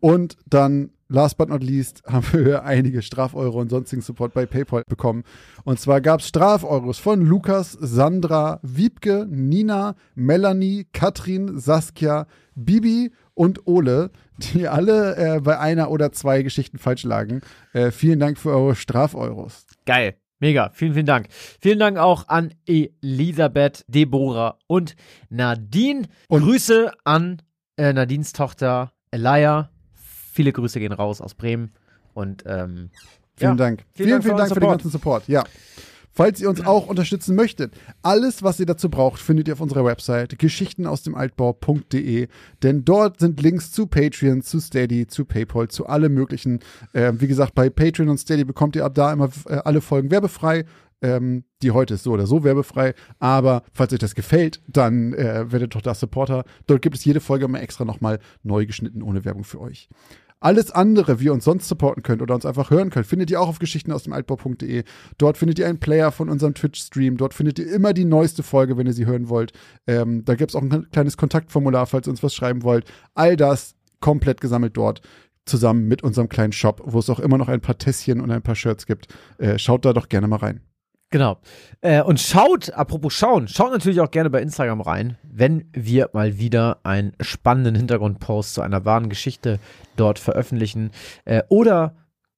Und dann, last but not least, haben wir einige Strafeuro und sonstigen Support bei PayPal bekommen. Und zwar gab es Strafeuros von Lukas, Sandra, Wiebke, Nina, Melanie, Katrin, Saskia, Bibi und Ole, die alle äh, bei einer oder zwei Geschichten falsch lagen. Äh, vielen Dank für eure Strafeuros. Geil. Mega. Vielen, vielen Dank. Vielen Dank auch an Elisabeth, Deborah und Nadine. Und- Grüße an äh, Nadines Tochter Elia. Viele Grüße gehen raus aus Bremen. Und ähm, Vielen ja, Dank. Vielen Vielen, Dank für vielen Dank für den ganzen Support. Ja. Falls ihr uns auch unterstützen möchtet, alles, was ihr dazu braucht, findet ihr auf unserer Website geschichtenausdemaltbau.de, denn dort sind Links zu Patreon, zu Steady, zu PayPal, zu allem möglichen. Äh, wie gesagt, bei Patreon und Steady bekommt ihr ab da immer äh, alle Folgen werbefrei. Ähm, die heute ist so oder so werbefrei, aber falls euch das gefällt, dann äh, werdet doch da Supporter. Dort gibt es jede Folge immer extra nochmal neu geschnitten ohne Werbung für euch. Alles andere, wie ihr uns sonst supporten könnt oder uns einfach hören könnt, findet ihr auch auf Geschichten aus dem Altbau.de. Dort findet ihr einen Player von unserem Twitch-Stream. Dort findet ihr immer die neueste Folge, wenn ihr sie hören wollt. Ähm, da gibt es auch ein kleines Kontaktformular, falls ihr uns was schreiben wollt. All das komplett gesammelt dort zusammen mit unserem kleinen Shop, wo es auch immer noch ein paar Tässchen und ein paar Shirts gibt. Äh, schaut da doch gerne mal rein. Genau. Äh, und schaut, apropos schauen, schaut natürlich auch gerne bei Instagram rein, wenn wir mal wieder einen spannenden Hintergrundpost zu einer wahren Geschichte dort veröffentlichen. Äh, oder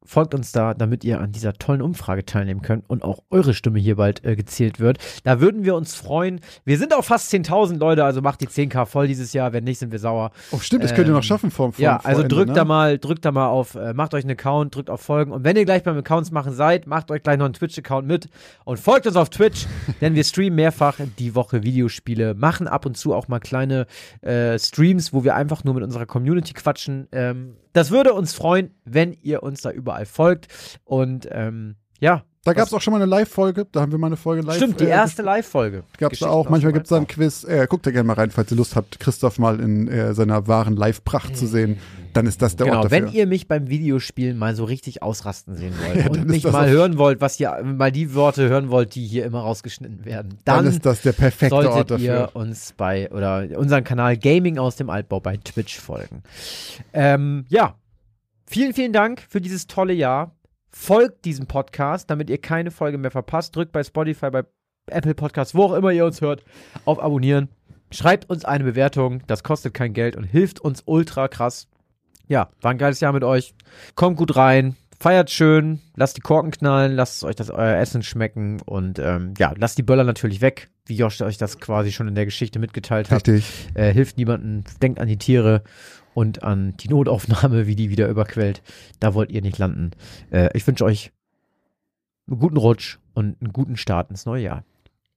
folgt uns da, damit ihr an dieser tollen Umfrage teilnehmen könnt und auch eure Stimme hier bald äh, gezählt wird. Da würden wir uns freuen. Wir sind auch fast 10.000 Leute, also macht die 10k voll dieses Jahr. Wenn nicht, sind wir sauer. Oh, stimmt, das könnt ihr noch schaffen vor, vor Ja, also vor drückt Ende, da ne? mal, drückt da mal auf, äh, macht euch einen Account, drückt auf Folgen und wenn ihr gleich beim Accounts machen seid, macht euch gleich noch einen Twitch-Account mit und folgt uns auf Twitch, denn wir streamen mehrfach die Woche Videospiele, machen ab und zu auch mal kleine äh, Streams, wo wir einfach nur mit unserer Community quatschen. Ähm, das würde uns freuen, wenn ihr uns da überall folgt und ähm, ja. Da gab es auch schon mal eine Live-Folge, da haben wir mal eine Folge live. Stimmt, die äh, erste Live-Folge. Gab es da auch. Manchmal gibt es da ein Quiz. Äh, guckt da gerne mal rein, falls ihr Lust habt, Christoph mal in äh, seiner wahren Live-Pracht zu sehen. Dann ist das der Genau, Ort dafür. wenn ihr mich beim Videospielen mal so richtig ausrasten sehen wollt Ja, und mich mal hören wollt, was ihr mal die Worte hören wollt, die hier immer rausgeschnitten werden, dann, dann, ist das der perfekte Ort solltet dafür. ihr uns bei oder unseren Kanal Gaming aus dem Altbau bei Twitch folgen. Ähm, ja, vielen, vielen Dank für dieses tolle Jahr. Folgt diesem Podcast, damit ihr keine Folge mehr verpasst. Drückt bei Spotify, bei Apple Podcasts, wo auch immer ihr uns hört, auf Abonnieren. Schreibt uns eine Bewertung, das kostet kein Geld und hilft uns ultra krass. Ja, war ein geiles Jahr mit euch. Kommt gut rein, feiert schön, lasst die Korken knallen, lasst euch das euer Essen schmecken und ähm, ja, lasst die Böller natürlich weg, wie Josh euch das quasi schon in der Geschichte mitgeteilt hat. Richtig. Äh, hilft niemandem, denkt an die Tiere und an die Notaufnahme, wie die wieder überquellt. Da wollt ihr nicht landen. Äh, ich wünsche euch einen guten Rutsch und einen guten Start ins neue Jahr.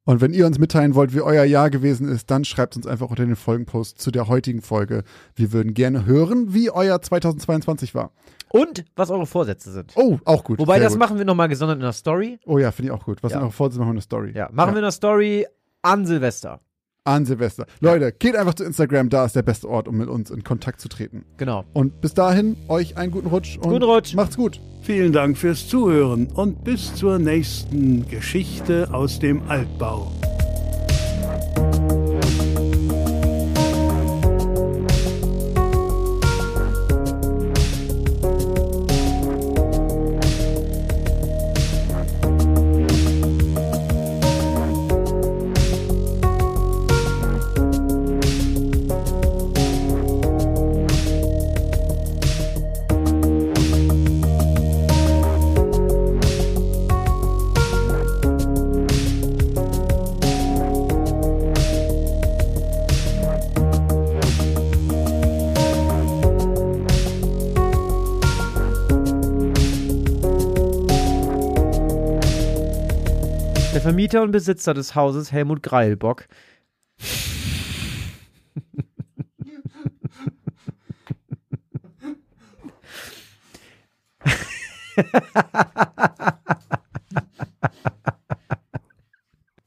Und wenn ihr uns mitteilen wollt, wie euer Jahr gewesen ist, dann schreibt uns einfach unter den Folgenpost zu der heutigen Folge. Wir würden gerne hören, wie euer 2022 war. Und was eure Vorsätze sind. Oh, auch gut. Wobei, das gut. machen wir nochmal gesondert in der Story. Oh ja, finde ich auch gut. Was Ja. sind eure Vorsätze? Machen wir eine Story. Ja, machen wir in der Story an Silvester. An Silvester. Leute, geht einfach zu Instagram, da ist der beste Ort, um mit uns in Kontakt zu treten. Genau. Und bis dahin, euch einen guten Rutsch und Guten Rutsch. macht's gut. Vielen Dank fürs Zuhören und bis zur nächsten Geschichte aus dem Altbau. Der Vermieter und Besitzer des Hauses Helmut Greilbock.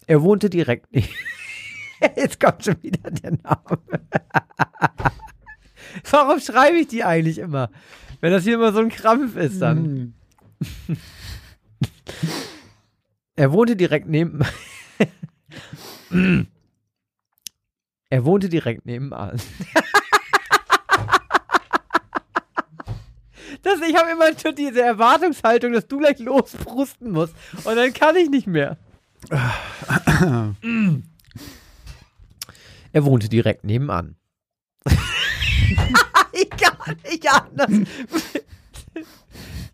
er wohnte direkt. Jetzt kommt schon wieder der Name. Warum schreibe ich die eigentlich immer? Wenn das hier immer so ein Krampf ist, dann. Er wohnte direkt neben. er wohnte direkt nebenan. das, ich habe immer schon diese Erwartungshaltung, dass du gleich losprusten musst. Und dann kann ich nicht mehr. er wohnte direkt nebenan. ich kann nicht anders.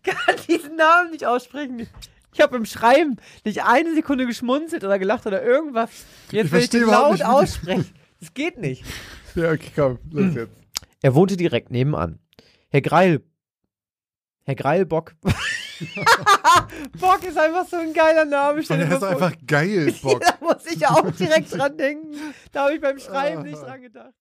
Ich kann diesen Namen nicht aussprechen. Ich habe im Schreiben nicht eine Sekunde geschmunzelt oder gelacht oder irgendwas. Jetzt Ich will ich den laut nicht, aussprechen. Das geht nicht. Ja, okay, komm, los jetzt. Er wohnte direkt nebenan. Herr Greil. Herr Greilbock. Bock ist einfach so ein geiler Name. Der ist einfach geil, Bock. da muss ich ja auch direkt dran denken. Da habe ich beim Schreiben nicht dran gedacht.